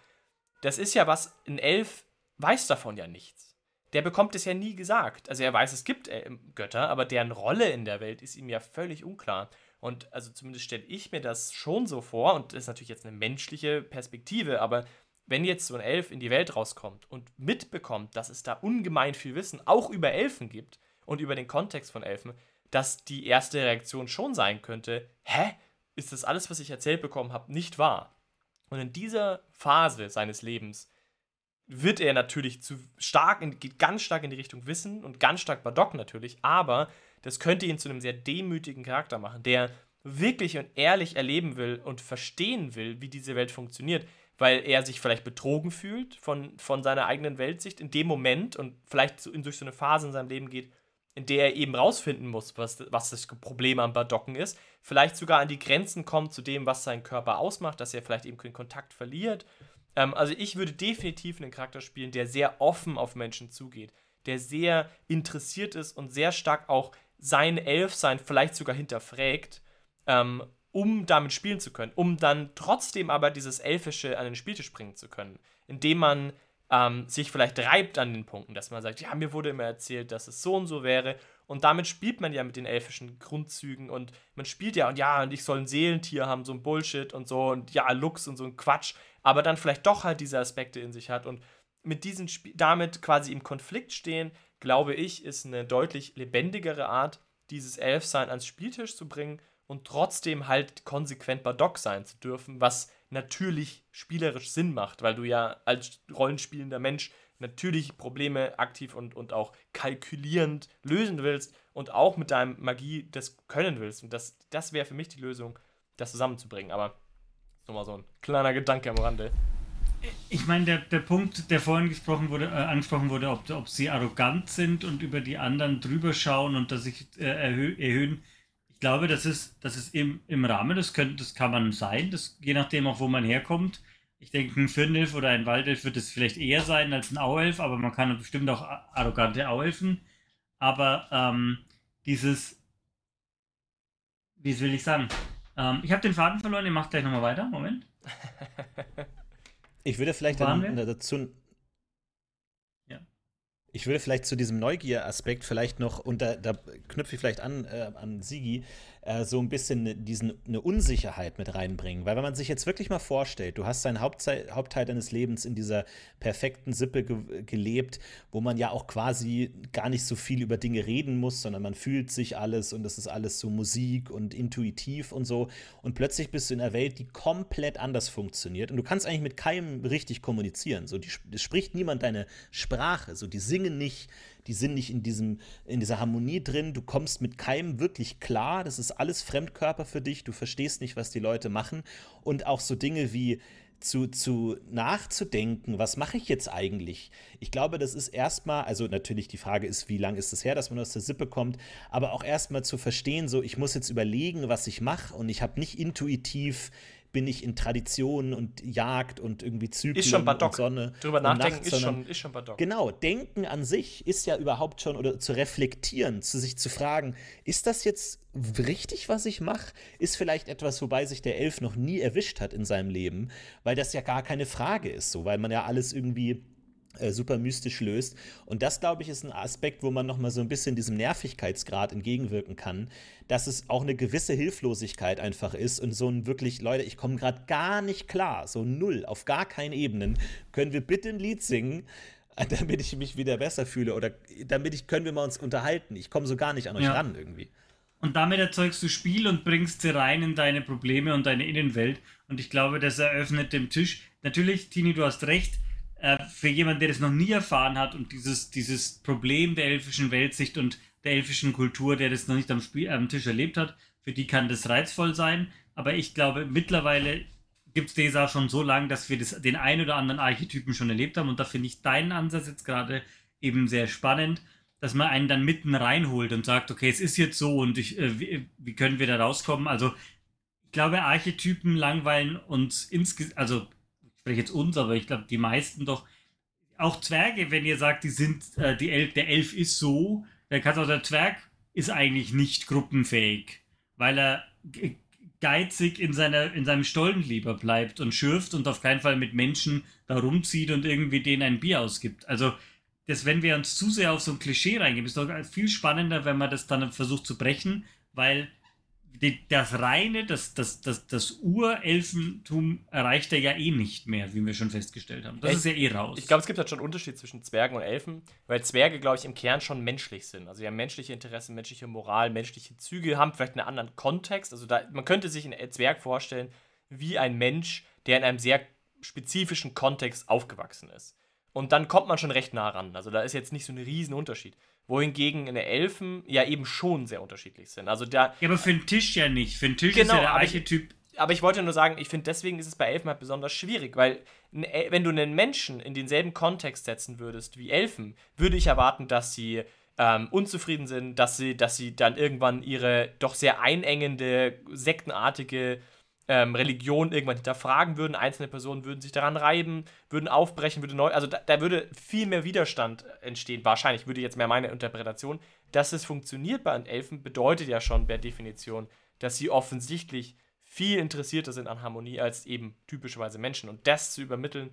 Das ist ja was, ein Elf weiß davon ja nichts. Der bekommt es ja nie gesagt. Also, er weiß, es gibt äh, Götter, aber deren Rolle in der Welt ist ihm ja völlig unklar. Und also zumindest stelle ich mir das schon so vor, und das ist natürlich jetzt eine menschliche Perspektive, aber wenn jetzt so ein Elf in die Welt rauskommt und mitbekommt, dass es da ungemein viel Wissen auch über Elfen gibt und über den Kontext von Elfen, dass die erste Reaktion schon sein könnte, hä? Ist das alles, was ich erzählt bekommen habe, nicht wahr? Und in dieser Phase seines Lebens wird er natürlich zu stark, in, geht ganz stark in die Richtung Wissen und ganz stark Badock natürlich, aber das könnte ihn zu einem sehr demütigen Charakter machen, der wirklich und ehrlich erleben will und verstehen will, wie diese Welt funktioniert, weil er sich vielleicht betrogen fühlt von, von seiner eigenen Weltsicht in dem Moment und vielleicht so, durch so eine Phase in seinem Leben geht, in der er eben rausfinden muss, was, was das Problem am Badocken ist, vielleicht sogar an die Grenzen kommt zu dem, was seinen Körper ausmacht, dass er vielleicht eben den Kontakt verliert. Ähm, also ich würde definitiv einen Charakter spielen, der sehr offen auf Menschen zugeht, der sehr interessiert ist und sehr stark auch sein Elfsein vielleicht sogar hinterfragt, ähm, um damit spielen zu können, um dann trotzdem aber dieses Elfische an den Spieltisch bringen zu können, indem man ähm, sich vielleicht reibt an den Punkten, dass man sagt, ja, mir wurde immer erzählt, dass es so und so wäre Und damit spielt man ja mit den elfischen Grundzügen und man spielt ja, und ja, und ich soll ein Seelentier haben, so ein Bullshit und so, und ja, Lux und so ein Quatsch, aber dann vielleicht doch halt diese Aspekte in sich hat. Und mit diesen Sp damit quasi im Konflikt stehen, glaube ich, ist eine deutlich lebendigere Art, dieses Elfsein ans Spieltisch zu bringen und trotzdem halt konsequent Badock sein zu dürfen, was natürlich spielerisch Sinn macht, weil du ja als rollenspielender Mensch natürlich Probleme aktiv und, und auch kalkulierend lösen willst und auch mit deinem Magie das können willst. Und das, das wäre für mich die Lösung, das zusammenzubringen. Aber nochmal so ein kleiner Gedanke am Rande. Ich meine, der, der Punkt, der vorhin gesprochen wurde, äh, angesprochen wurde, ob, ob sie arrogant sind und über die anderen drüber schauen und das sich äh, erhö erhöhen. Ich glaube, das ist, das ist im, im Rahmen, das, könnte, das kann man sein, das, je nachdem auch, wo man herkommt. Ich denke, ein Firnelf oder ein Waldelf wird es vielleicht eher sein als ein Auelf, aber man kann bestimmt auch arrogante Auelfen. Aber ähm, dieses, wie will ich sagen? Ähm, ich habe den Faden verloren, ihr macht gleich nochmal weiter. Moment. Ich würde vielleicht dann dazu. Ja. Ich würde vielleicht zu diesem Neugier-Aspekt vielleicht noch, und da, da knüpfe ich vielleicht an, äh, an Sigi, äh, so ein bisschen diesen, eine Unsicherheit mit reinbringen. Weil wenn man sich jetzt wirklich mal vorstellt, du hast deinen Hauptteil, Hauptteil deines Lebens in dieser perfekten Sippe ge gelebt, wo man ja auch quasi gar nicht so viel über Dinge reden muss, sondern man fühlt sich alles und es ist alles so Musik und intuitiv und so. Und plötzlich bist du in einer Welt, die komplett anders funktioniert und du kannst eigentlich mit keinem richtig kommunizieren. So, es spricht niemand deine Sprache, so die singen nicht, die sind nicht in, diesem, in dieser Harmonie drin, du kommst mit keinem wirklich klar, das ist alles Fremdkörper für dich, du verstehst nicht, was die Leute machen. Und auch so Dinge wie zu, zu nachzudenken, was mache ich jetzt eigentlich? Ich glaube, das ist erstmal, also natürlich die Frage ist, wie lange ist es her, dass man aus der Sippe kommt, aber auch erstmal zu verstehen, so ich muss jetzt überlegen, was ich mache und ich habe nicht intuitiv bin ich in Traditionen und Jagd und irgendwie Zyklen ist schon und Sonne. Drüber nachdenken Nacht, ist, schon, ist schon Badock. Genau, denken an sich ist ja überhaupt schon, oder zu reflektieren, zu sich zu fragen, ist das jetzt richtig, was ich mache? Ist vielleicht etwas, wobei sich der Elf noch nie erwischt hat in seinem Leben, weil das ja gar keine Frage ist, so, weil man ja alles irgendwie äh, super mystisch löst. Und das, glaube ich, ist ein Aspekt, wo man nochmal so ein bisschen diesem Nervigkeitsgrad entgegenwirken kann, dass es auch eine gewisse Hilflosigkeit einfach ist und so ein wirklich, Leute, ich komme gerade gar nicht klar, so null, auf gar keinen Ebenen. Können wir bitte ein Lied singen? damit ich mich wieder besser fühle oder damit ich können wir mal uns unterhalten. Ich komme so gar nicht an euch ja. ran irgendwie. Und damit erzeugst du Spiel und bringst sie rein in deine Probleme und deine Innenwelt. Und ich glaube, das eröffnet dem Tisch. Natürlich, Tini, du hast recht äh, für jemanden, der das noch nie erfahren hat und dieses, dieses Problem der elfischen Weltsicht und der elfischen Kultur, der das noch nicht am, Spiel, am Tisch erlebt hat, für die kann das reizvoll sein. Aber ich glaube, mittlerweile gibt es DESA schon so lange, dass wir das, den ein oder anderen Archetypen schon erlebt haben. Und da finde ich deinen Ansatz jetzt gerade eben sehr spannend, dass man einen dann mitten reinholt und sagt, okay, es ist jetzt so und ich, äh, wie, wie, können wir da rauskommen? Also ich glaube, Archetypen langweilen uns insgesamt, also spreche jetzt uns, aber ich glaube, die meisten doch, auch Zwerge, wenn ihr sagt, die sind, äh, die El der Elf ist so, dann kann auch der Zwerg ist eigentlich nicht gruppenfähig, weil er geizig in, seiner, in seinem Stollen lieber bleibt und schürft und auf keinen Fall mit Menschen da rumzieht und irgendwie denen ein Bier ausgibt. Also, das, wenn wir uns zu sehr auf so ein Klischee reingeben, ist doch viel spannender, wenn man das dann versucht zu brechen, weil das reine, das, das, das, das Urelfentum erreicht er ja eh nicht mehr, wie wir schon festgestellt haben. Das ich, ist ja eh raus. Ich glaube, es gibt halt schon einen Unterschied zwischen Zwergen und Elfen, weil Zwerge, glaube ich, im Kern schon menschlich sind. Also, sie haben menschliche Interessen, menschliche Moral, menschliche Züge, haben vielleicht einen anderen Kontext. Also, da, man könnte sich einen Zwerg vorstellen wie ein Mensch, der in einem sehr spezifischen Kontext aufgewachsen ist. Und dann kommt man schon recht nah ran. Also, da ist jetzt nicht so ein riesen Unterschied wohingegen in der Elfen ja eben schon sehr unterschiedlich sind. Also da, ja, aber für den Tisch ja nicht. Für den Tisch genau, ist ja der Archetyp. Ich, aber ich wollte nur sagen, ich finde, deswegen ist es bei Elfen halt besonders schwierig, weil wenn du einen Menschen in denselben Kontext setzen würdest wie Elfen, würde ich erwarten, dass sie ähm, unzufrieden sind, dass sie, dass sie dann irgendwann ihre doch sehr einengende, sektenartige ähm, Religion irgendwann hinterfragen würden. Einzelne Personen würden sich daran reiben, würden aufbrechen, würde neu. Also da, da, würde viel mehr Widerstand entstehen. Wahrscheinlich würde jetzt mehr meine Interpretation. Dass es funktioniert bei den Elfen, bedeutet ja schon per Definition, dass sie offensichtlich viel interessierter sind an Harmonie als eben typischerweise Menschen. Und das zu übermitteln.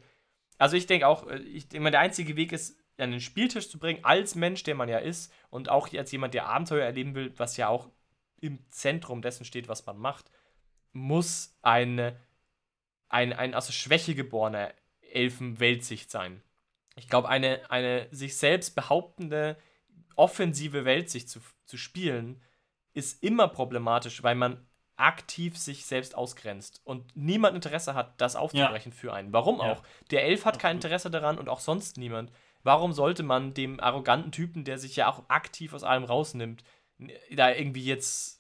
Also ich denke auch, äh, ich denke, der einzige Weg ist, an den Spieltisch zu bringen, als Mensch, der man ja ist, und auch als jemand, der Abenteuer erleben will, was ja auch im Zentrum dessen steht, was man macht, muss eine, ein, ein aus der Schwäche geborener Elfen-Weltsicht sein. Ich glaube, eine, eine sich selbst behauptende, offensive Weltsicht zu, zu spielen, ist immer problematisch, weil man aktiv sich selbst ausgrenzt und niemand Interesse hat, das aufzubrechen ja. für einen. Warum ja. auch? Der Elf hat kein Interesse daran und auch sonst niemand. Warum sollte man dem arroganten Typen, der sich ja auch aktiv aus allem rausnimmt, da irgendwie jetzt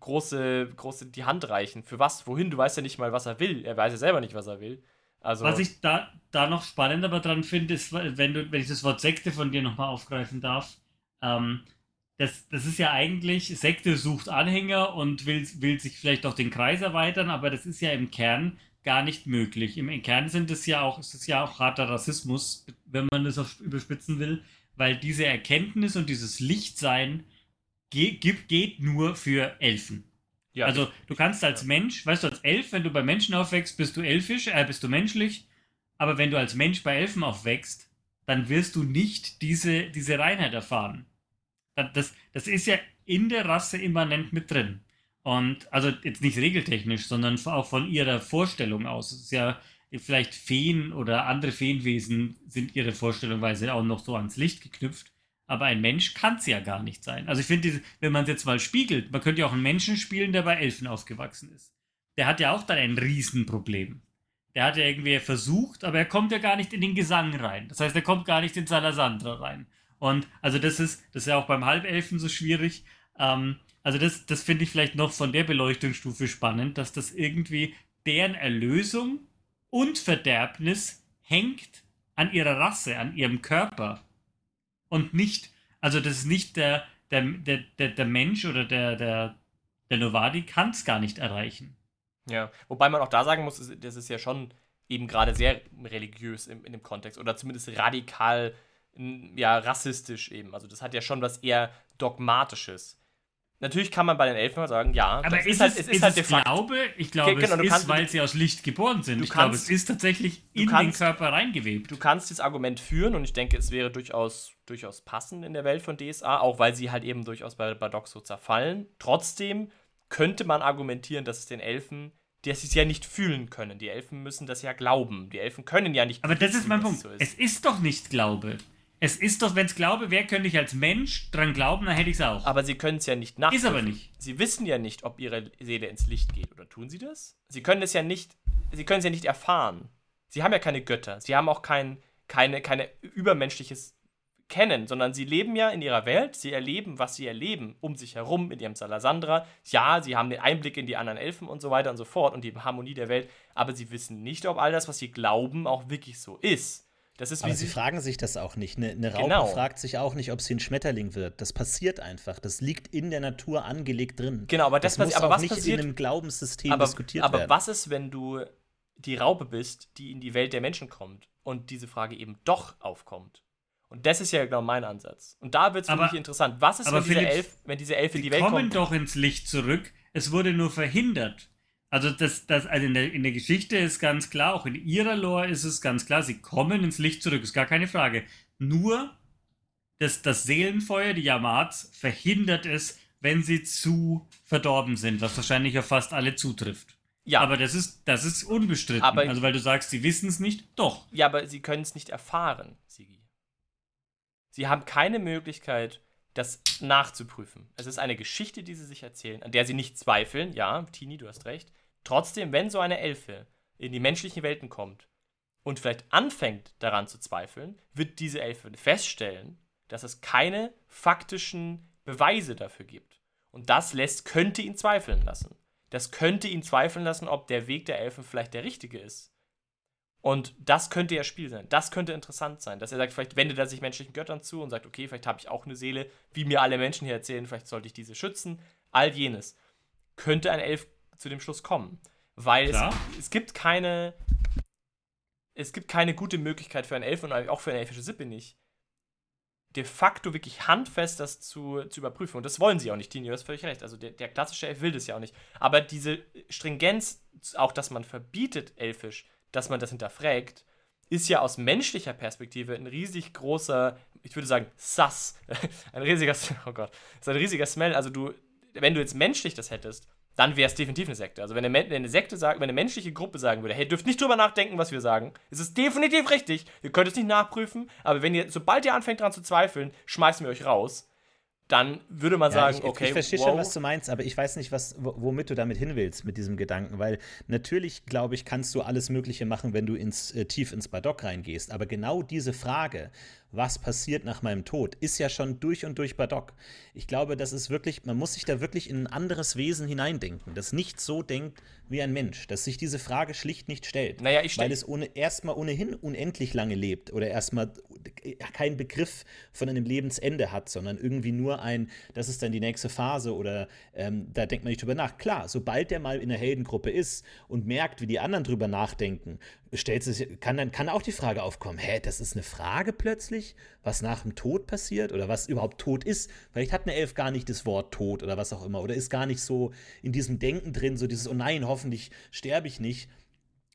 große, große die Hand reichen? Für was? Wohin? Du weißt ja nicht mal, was er will. Er weiß ja selber nicht, was er will. Also, was ich da, da noch spannender dran finde, ist, wenn, du, wenn ich das Wort Sekte von dir nochmal aufgreifen darf, ähm, das, das ist ja eigentlich, Sekte sucht Anhänger und will, will sich vielleicht auch den Kreis erweitern, aber das ist ja im Kern gar nicht möglich. Im, Kern sind es ja auch, es ist ja auch harter Rassismus, wenn man das auf, überspitzen will, weil diese Erkenntnis und dieses Lichtsein geht, geht nur für Elfen. Ja, also du kannst als Mensch, weißt du, als Elf, wenn du bei Menschen aufwächst, bist du elfisch, äh, bist du menschlich, aber wenn du als Mensch bei Elfen aufwächst, dann wirst du nicht diese, diese Reinheit erfahren das, das ist ja in der Rasse immanent mit drin. Und also jetzt nicht regeltechnisch, sondern auch von ihrer Vorstellung aus. Es ist ja vielleicht Feen oder andere Feenwesen sind ihre Vorstellungsweise auch noch so ans Licht geknüpft. Aber ein Mensch kann es ja gar nicht sein. Also ich finde, wenn man es jetzt mal spiegelt, man könnte ja auch einen Menschen spielen, der bei Elfen aufgewachsen ist. Der hat ja auch dann ein Riesenproblem. Der hat ja irgendwie versucht, aber er kommt ja gar nicht in den Gesang rein. Das heißt, er kommt gar nicht in Salasandra rein. Und also das ist, das ist ja auch beim Halbelfen so schwierig. Ähm, also das, das finde ich vielleicht noch von der Beleuchtungsstufe spannend, dass das irgendwie deren Erlösung und Verderbnis hängt an ihrer Rasse, an ihrem Körper. Und nicht, also das ist nicht der, der, der, der, der Mensch oder der, der, der Novadi kann es gar nicht erreichen. Ja, wobei man auch da sagen muss, das ist ja schon eben gerade sehr religiös in, in dem Kontext oder zumindest radikal ja, rassistisch eben. Also das hat ja schon was eher Dogmatisches. Natürlich kann man bei den Elfen mal sagen, ja, aber ist, halt, es, ist, ist halt es Glaube? Ich glaube, genau, es ist, kannst, weil sie aus Licht geboren sind. ich glaube, es ist tatsächlich in kannst, den Körper reingewebt. Du kannst das Argument führen und ich denke, es wäre durchaus, durchaus passend in der Welt von DSA, auch weil sie halt eben durchaus bei Badox so zerfallen. Trotzdem könnte man argumentieren, dass es den Elfen, dass sie es ja nicht fühlen können. Die Elfen müssen das ja glauben. Die Elfen können ja nicht. Aber das ist mein Punkt. So ist. Es ist doch nicht Glaube. Es ist doch, wenn es Glaube wäre, könnte ich als Mensch dran glauben, dann hätte ich es auch. Aber sie können es ja nicht nachprüfen. Ist aber nicht. Sie wissen ja nicht, ob ihre Seele ins Licht geht. Oder tun sie das? Sie können es ja nicht, sie können es ja nicht erfahren. Sie haben ja keine Götter. Sie haben auch kein, keine, keine übermenschliches Kennen, sondern sie leben ja in ihrer Welt, sie erleben, was sie erleben, um sich herum, in ihrem Salasandra. Ja, sie haben den Einblick in die anderen Elfen und so weiter und so fort und die Harmonie der Welt, aber sie wissen nicht, ob all das, was sie glauben, auch wirklich so ist. Das ist Aber sie, fragen sich das auch nicht. Eine, eine Raupe genau. fragt sich auch nicht, ob sie ein Schmetterling wird. Das passiert einfach. Das liegt in der Natur angelegt drin. Genau, aber das, das muss aber auch was nicht passiert, in einem Glaubenssystem aber, diskutiert aber werden. Aber was ist, wenn du die Raupe bist, die in die Welt der Menschen kommt und diese Frage eben doch aufkommt? Und das ist ja genau mein Ansatz. Und da wird es für mich interessant. Was ist, wenn, Philipp, diese Elf, wenn diese Elf in die Welt kommt? Sie kommen doch ins Licht zurück. Es wurde nur verhindert. Also, das, das, also in, der, in der Geschichte ist ganz klar, auch in ihrer Lore ist es ganz klar, sie kommen ins Licht zurück, ist gar keine Frage. Nur das, das Seelenfeuer, die Yamats, verhindert es, wenn sie zu verdorben sind, was wahrscheinlich auf fast alle zutrifft. Ja. Aber das ist, das ist unbestritten. Aber, also, weil du sagst, sie wissen es nicht, doch. Ja, aber sie können es nicht erfahren, Sigi. Sie haben keine Möglichkeit, das nachzuprüfen. Es ist eine Geschichte, die sie sich erzählen, an der sie nicht zweifeln. Ja, Tini, du hast recht. Trotzdem, wenn so eine Elfe in die menschlichen Welten kommt und vielleicht anfängt daran zu zweifeln, wird diese Elfe feststellen, dass es keine faktischen Beweise dafür gibt. Und das lässt, könnte ihn zweifeln lassen. Das könnte ihn zweifeln lassen, ob der Weg der Elfen vielleicht der richtige ist. Und das könnte ja Spiel sein. Das könnte interessant sein. Dass er sagt, vielleicht wendet er sich menschlichen Göttern zu und sagt, okay, vielleicht habe ich auch eine Seele, wie mir alle Menschen hier erzählen, vielleicht sollte ich diese schützen. All jenes. Könnte ein Elf zu dem Schluss kommen. Weil es, es, gibt keine. Es gibt keine gute Möglichkeit für einen Elf und auch für eine elfische Sippe nicht, de facto wirklich handfest das zu, zu überprüfen. Und das wollen sie auch nicht, Tini, du hast völlig recht. Also der, der klassische Elf will das ja auch nicht. Aber diese Stringenz, auch dass man verbietet, elfisch, dass man das hinterfragt, ist ja aus menschlicher Perspektive ein riesig großer, ich würde sagen, Sass. ein riesiger, oh Gott, ist ein riesiger Smell. Also du, wenn du jetzt menschlich das hättest, dann wäre es definitiv eine Sekte. Also wenn eine, wenn eine Sekte sagt, wenn eine menschliche Gruppe sagen würde, hey, dürft nicht drüber nachdenken, was wir sagen, ist es definitiv richtig. Ihr könnt es nicht nachprüfen, aber wenn ihr, sobald ihr anfängt daran zu zweifeln, schmeißen wir euch raus dann würde man ja, sagen, ich, okay. Ich verstehe wow. schon, was du meinst, aber ich weiß nicht, was, womit du damit hin willst, mit diesem Gedanken, weil natürlich, glaube ich, kannst du alles Mögliche machen, wenn du ins, äh, tief ins Badock reingehst. Aber genau diese Frage, was passiert nach meinem Tod, ist ja schon durch und durch Badock. Ich glaube, das ist wirklich, man muss sich da wirklich in ein anderes Wesen hineindenken, das nicht so denkt wie ein Mensch, das sich diese Frage schlicht nicht stellt. Naja, ich weil es ohne, erstmal ohnehin unendlich lange lebt oder erstmal keinen Begriff von einem Lebensende hat, sondern irgendwie nur ein, das ist dann die nächste Phase oder ähm, da denkt man nicht drüber nach. Klar, sobald der mal in der Heldengruppe ist und merkt, wie die anderen drüber nachdenken, stellt sich, kann dann kann auch die Frage aufkommen, hä, das ist eine Frage plötzlich, was nach dem Tod passiert oder was überhaupt Tod ist. Vielleicht hat eine Elf gar nicht das Wort Tod oder was auch immer oder ist gar nicht so in diesem Denken drin, so dieses, oh nein, hoffentlich sterbe ich nicht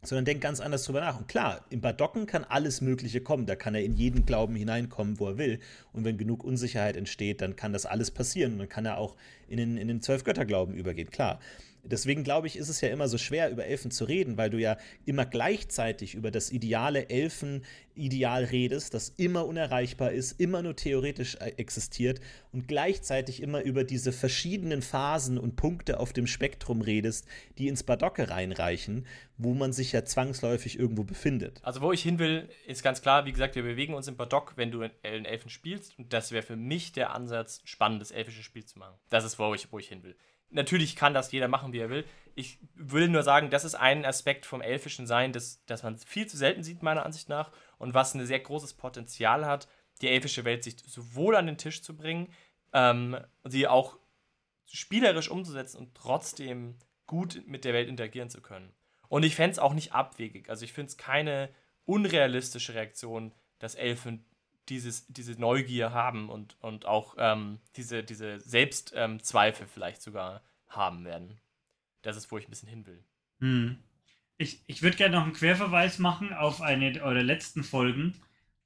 sondern denkt ganz anders drüber nach. Und klar, im Badocken kann alles Mögliche kommen. Da kann er in jeden Glauben hineinkommen, wo er will. Und wenn genug Unsicherheit entsteht, dann kann das alles passieren. Und dann kann er auch in den, in den Zwölf-Götter-Glauben übergehen, klar. Deswegen glaube ich, ist es ja immer so schwer, über Elfen zu reden, weil du ja immer gleichzeitig über das ideale Elfen-Ideal redest, das immer unerreichbar ist, immer nur theoretisch äh, existiert und gleichzeitig immer über diese verschiedenen Phasen und Punkte auf dem Spektrum redest, die ins Badocke reinreichen, wo man sich ja zwangsläufig irgendwo befindet. Also, wo ich hin will, ist ganz klar, wie gesagt, wir bewegen uns im Badock, wenn du in Elfen spielst und das wäre für mich der Ansatz, spannendes elfisches Spiel zu machen. Das ist, wo ich, wo ich hin will natürlich kann das jeder machen, wie er will. Ich will nur sagen, das ist ein Aspekt vom elfischen Sein, das, das man viel zu selten sieht, meiner Ansicht nach, und was ein sehr großes Potenzial hat, die elfische Welt sich sowohl an den Tisch zu bringen, ähm, sie auch spielerisch umzusetzen und trotzdem gut mit der Welt interagieren zu können. Und ich fände es auch nicht abwegig. Also ich finde es keine unrealistische Reaktion, dass Elfen dieses, diese Neugier haben und, und auch ähm, diese, diese Selbstzweifel ähm, vielleicht sogar haben werden. Das ist, wo ich ein bisschen hin will. Hm. Ich, ich würde gerne noch einen Querverweis machen auf eine eurer letzten Folgen.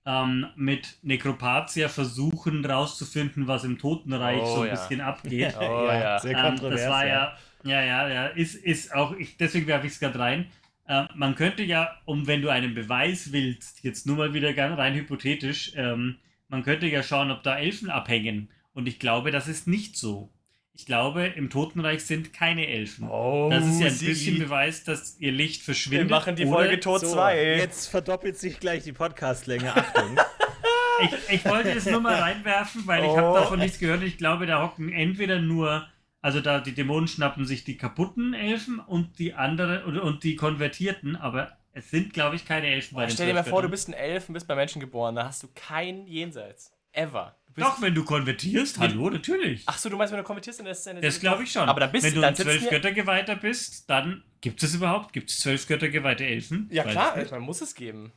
Ähm, mit Necropatia versuchen rauszufinden, was im Totenreich oh, so ein ja. bisschen abgeht. Oh, ja. Sehr kontrovers. Ähm, das war ja, ja, ja, ja, ist, ist auch, ich, deswegen werfe ich es gerade rein. Äh, man könnte ja, um wenn du einen Beweis willst, jetzt nur mal wieder ganz rein hypothetisch, ähm, man könnte ja schauen, ob da Elfen abhängen. Und ich glaube, das ist nicht so. Ich glaube, im Totenreich sind keine Elfen. Oh, das ist ja ein bisschen Beweis, dass ihr Licht verschwindet. Wir machen die Folge Tod 2. So, jetzt verdoppelt sich gleich die Podcastlänge. Achtung. ich, ich, wollte es nur mal reinwerfen, weil oh. ich habe davon nichts gehört. Ich glaube, da hocken entweder nur also da die Dämonen schnappen sich die kaputten Elfen und die anderen und die konvertierten, aber es sind, glaube ich, keine Elfen bei den Stell dir mal vor, du bist ein Elf und bist bei Menschen geboren, da hast du kein Jenseits. Ever. Doch, wenn du konvertierst, hallo, natürlich. Ach so, du meinst, wenn du konvertierst, dann ist es eine. Das glaube ich schon. Aber dann bist wenn du dann zwölf Göttergeweihter bist, dann gibt es überhaupt? Gibt es zwölf Göttergeweihte Elfen? Ja, klar, man muss es geben.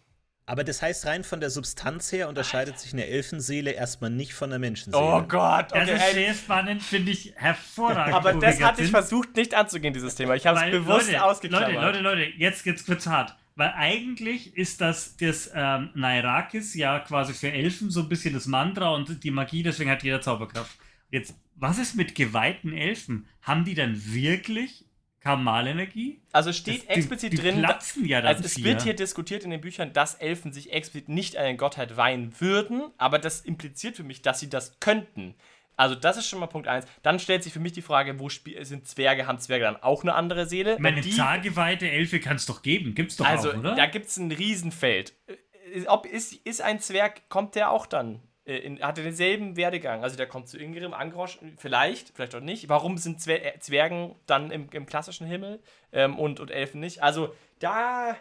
Aber das heißt, rein von der Substanz her unterscheidet sich eine Elfenseele erstmal nicht von einer Menschenseele. Oh Gott, okay. Das ist sehr spannend, finde ich hervorragend. Aber das hatte ich versucht, nicht anzugehen, dieses Thema. Ich habe es bewusst Leute, ausgeklammert. Leute, Leute, Leute, jetzt geht's kurz hart. Weil eigentlich ist das, das ähm, Nairakis ja quasi für Elfen so ein bisschen das Mantra und die Magie, deswegen hat jeder Zauberkraft. Jetzt, was ist mit geweihten Elfen? Haben die dann wirklich Kamalenergie? Also steht das, explizit die, die drin, platzen ja also es wird hier diskutiert in den Büchern, dass Elfen sich explizit nicht an eine Gottheit weihen würden, aber das impliziert für mich, dass sie das könnten. Also das ist schon mal Punkt 1. Dann stellt sich für mich die Frage, wo sind Zwerge, haben Zwerge dann auch eine andere Seele? Meine zahlgeweihte Elfe kann es doch geben, gibt es doch also, auch, oder? da gibt es ein Riesenfeld. Äh, ob, ist, ist ein Zwerg, kommt der auch dann in, hatte denselben Werdegang. Also der kommt zu Ingrim, Angrosch, vielleicht, vielleicht auch nicht. Warum sind Zwer äh, Zwergen dann im, im klassischen Himmel ähm, und, und Elfen nicht? Also da,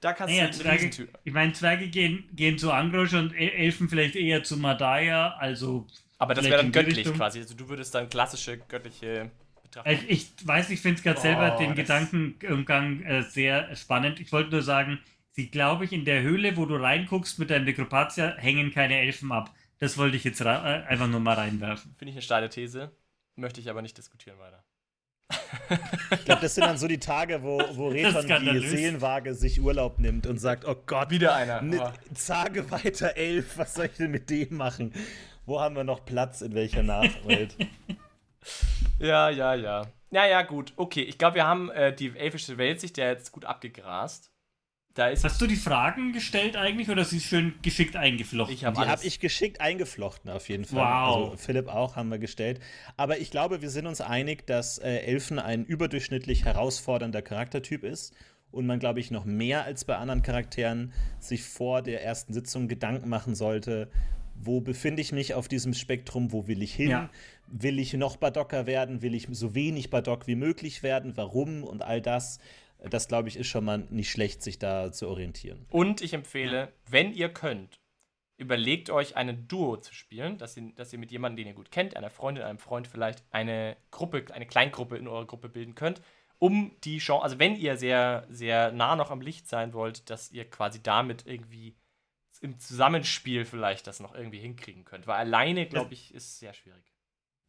da kannst naja, du Zwerge, Ich meine, Zwerge gehen, gehen zu Angrosch und Elfen vielleicht eher zu Madaya, also. Aber das wäre dann göttlich Richtung. quasi. Also du würdest dann klassische göttliche betrachten. Ich, ich weiß, ich finde es gerade oh, selber den Gedankenumgang äh, sehr spannend. Ich wollte nur sagen, sie, glaube ich, in der Höhle, wo du reinguckst mit deinem Nekropatia, hängen keine Elfen ab. Das wollte ich jetzt äh, einfach nur mal reinwerfen. Finde ich eine steile These. Möchte ich aber nicht diskutieren weiter. Ich glaube, das sind dann so die Tage, wo, wo Reton die Seelenwaage sich Urlaub nimmt und sagt, oh Gott, wieder einer. Ne, sage weiter elf, was soll ich denn mit dem machen? Wo haben wir noch Platz in welcher Nachwelt? ja, ja, ja. Ja, ja, gut. Okay, ich glaube, wir haben äh, die elfische Weltsicht ja jetzt gut abgegrast. Hast du die Fragen gestellt eigentlich oder sie schön geschickt eingeflochten? Ich hab die habe ich geschickt eingeflochten auf jeden Fall. Wow. Also Philipp auch haben wir gestellt. Aber ich glaube, wir sind uns einig, dass äh, Elfen ein überdurchschnittlich herausfordernder Charaktertyp ist und man, glaube ich, noch mehr als bei anderen Charakteren sich vor der ersten Sitzung Gedanken machen sollte, wo befinde ich mich auf diesem Spektrum, wo will ich hin? Ja. Will ich noch Badocker werden? Will ich so wenig Badock wie möglich werden? Warum? Und all das. Das, glaube ich, ist schon mal nicht schlecht, sich da zu orientieren. Und ich empfehle, wenn ihr könnt, überlegt euch, ein Duo zu spielen, dass ihr, dass ihr mit jemandem, den ihr gut kennt, einer Freundin, einem Freund vielleicht, eine Gruppe, eine Kleingruppe in eurer Gruppe bilden könnt, um die Chance, also wenn ihr sehr, sehr nah noch am Licht sein wollt, dass ihr quasi damit irgendwie im Zusammenspiel vielleicht das noch irgendwie hinkriegen könnt. Weil alleine, glaube ich, ist sehr schwierig.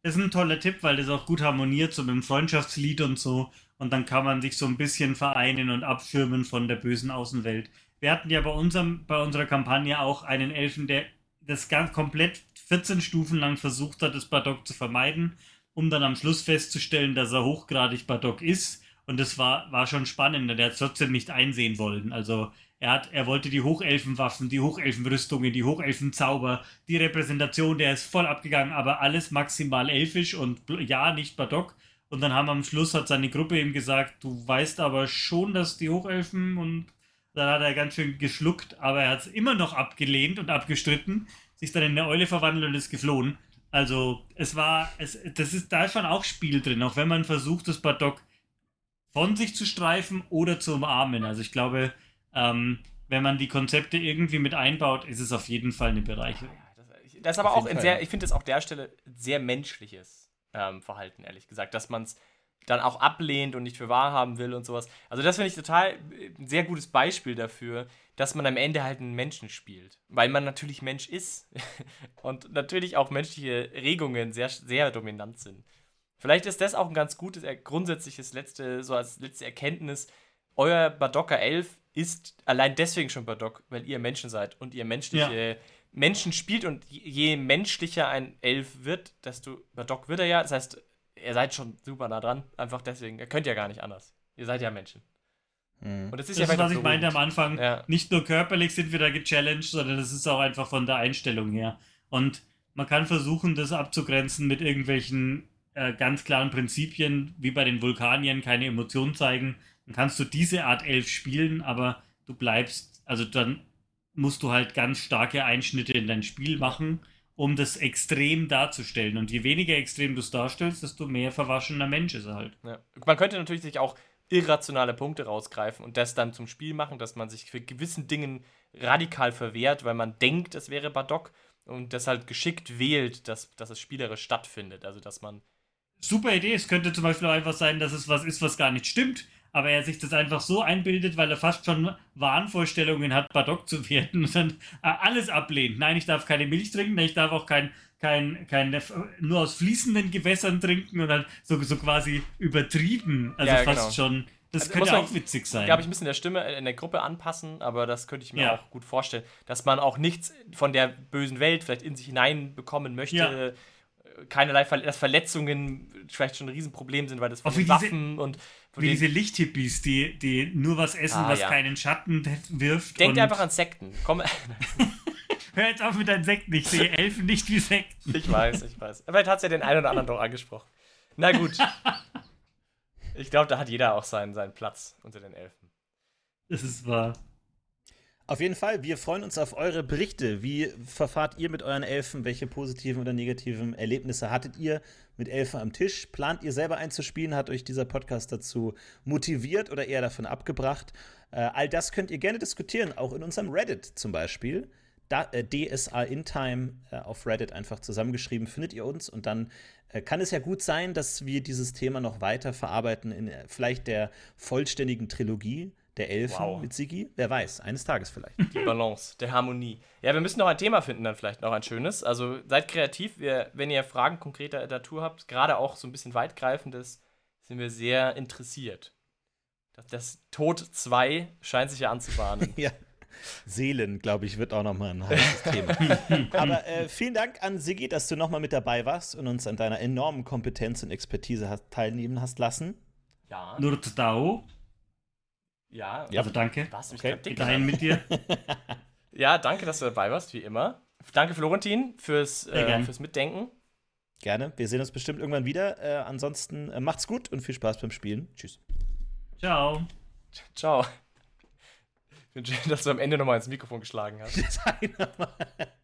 Ist ein toller Tipp, weil das auch gut harmoniert, so mit dem Freundschaftslied und so. Und dann kann man sich so ein bisschen vereinen und abschirmen von der bösen Außenwelt. Wir hatten ja bei, unserem, bei unserer Kampagne auch einen Elfen, der das ganz komplett 14 Stufen lang versucht hat, das Badok zu vermeiden, um dann am Schluss festzustellen, dass er hochgradig Badok ist. Und das war, war schon spannend. Der hat es trotzdem nicht einsehen wollen. Also er, hat, er wollte die Hochelfenwaffen, die Hochelfenrüstungen, die Hochelfenzauber, die Repräsentation, der ist voll abgegangen, aber alles maximal elfisch und ja, nicht Badok. Und dann haben am Schluss hat seine Gruppe ihm gesagt, du weißt aber schon, dass die Hochelfen und dann hat er ganz schön geschluckt, aber er hat es immer noch abgelehnt und abgestritten, sich dann in eine Eule verwandelt und ist geflohen. Also es war, es, das ist da ist schon auch Spiel drin, auch wenn man versucht, das Badok von sich zu streifen oder zu umarmen. Also ich glaube, ähm, wenn man die Konzepte irgendwie mit einbaut, ist es auf jeden Fall eine Bereicherung. Das, das ist aber auch ein sehr, ich finde es auch der Stelle sehr menschliches ähm, Verhalten, ehrlich gesagt, dass man es dann auch ablehnt und nicht für wahr haben will und sowas. Also das finde ich total ein sehr gutes Beispiel dafür, dass man am Ende halt einen Menschen spielt, weil man natürlich Mensch ist und natürlich auch menschliche Regungen sehr, sehr dominant sind. Vielleicht ist das auch ein ganz gutes, grundsätzliches letzte, so als letzte Erkenntnis. Euer Badocker 11 ist allein deswegen schon Badok, weil ihr Menschen seid und ihr menschliche ja. Menschen spielt und je menschlicher ein Elf wird, desto Badok wird er ja. Das heißt, ihr seid schon super nah dran. Einfach deswegen. Ihr könnt ja gar nicht anders. Ihr seid ja Menschen. Mhm. Und das ist das ja ist, was ich meinte am Anfang. Ja. Nicht nur körperlich sind wir da gechallenged, sondern das ist auch einfach von der Einstellung her. Und man kann versuchen, das abzugrenzen mit irgendwelchen äh, ganz klaren Prinzipien, wie bei den Vulkaniern, keine Emotionen zeigen dann kannst du diese Art Elf spielen, aber du bleibst, also dann musst du halt ganz starke Einschnitte in dein Spiel machen, um das extrem darzustellen. Und je weniger extrem du es darstellst, desto mehr verwaschener Mensch ist er halt. Ja. Man könnte natürlich sich auch irrationale Punkte rausgreifen und das dann zum Spiel machen, dass man sich für gewissen Dingen radikal verwehrt, weil man denkt, es wäre Badok und das halt geschickt wählt, dass, dass es spielerisch stattfindet. Also dass man. Super Idee. Es könnte zum Beispiel auch einfach sein, dass es was ist, was gar nicht stimmt aber er sich das einfach so einbildet, weil er fast schon Wahnvorstellungen hat, Badok zu werden und dann äh, alles ablehnt. Nein, ich darf keine Milch trinken, ich darf auch kein, kein, kein nur aus fließenden Gewässern trinken und halt so, so quasi übertrieben. Also ja, fast genau. schon. Das also könnte auch witzig sein. Glaube ich, bisschen der Stimme in der Gruppe anpassen, aber das könnte ich mir ja. auch gut vorstellen, dass man auch nichts von der bösen Welt vielleicht in sich hineinbekommen möchte. Ja keinerlei Ver dass Verletzungen vielleicht schon ein Riesenproblem sind, weil das von Waffen und wie diese Lichthippies, die, die nur was essen, ah, was ja. keinen Schatten wirft. Denkt einfach an Sekten. Komm. Hör jetzt auf mit deinen Sekten. Ich sehe Elfen nicht wie Sekten. Ich weiß, ich weiß. Vielleicht hat es ja den einen oder anderen doch angesprochen. Na gut. Ich glaube, da hat jeder auch seinen, seinen Platz unter den Elfen. Das ist wahr. Auf jeden Fall, wir freuen uns auf eure Berichte. Wie verfahrt ihr mit euren Elfen? Welche positiven oder negativen Erlebnisse hattet ihr mit Elfen am Tisch? Plant ihr selber einzuspielen? Hat euch dieser Podcast dazu motiviert oder eher davon abgebracht? Äh, all das könnt ihr gerne diskutieren, auch in unserem Reddit zum Beispiel. Da, äh, DSA in Time äh, auf Reddit einfach zusammengeschrieben, findet ihr uns und dann äh, kann es ja gut sein, dass wir dieses Thema noch weiter verarbeiten in äh, vielleicht der vollständigen Trilogie der Elfen wow. mit Sigi. Wer weiß, eines Tages vielleicht. Die Balance, der Harmonie. Ja, wir müssen noch ein Thema finden, dann vielleicht noch ein schönes. Also seid kreativ, wir, wenn ihr Fragen konkreter Natur habt, gerade auch so ein bisschen weitgreifendes sind wir sehr interessiert. Das, das Tod 2 scheint sich ja anzubahnen. ja. Seelen, glaube ich, wird auch nochmal ein heißes Thema. Aber äh, vielen Dank an Siggi, dass du nochmal mit dabei warst und uns an deiner enormen Kompetenz und Expertise hast, teilnehmen hast lassen. Ja. Nur Dao. Ja, also danke. Was, okay. Bis dahin mit dir. ja, danke, dass du dabei warst, wie immer. Danke, Florentin, fürs, äh, fürs Mitdenken. Gerne. Wir sehen uns bestimmt irgendwann wieder. Äh, ansonsten äh, macht's gut und viel Spaß beim Spielen. Tschüss. Ciao. Ciao. Ich wünsche, dass du am Ende nochmal ins Mikrofon geschlagen hast.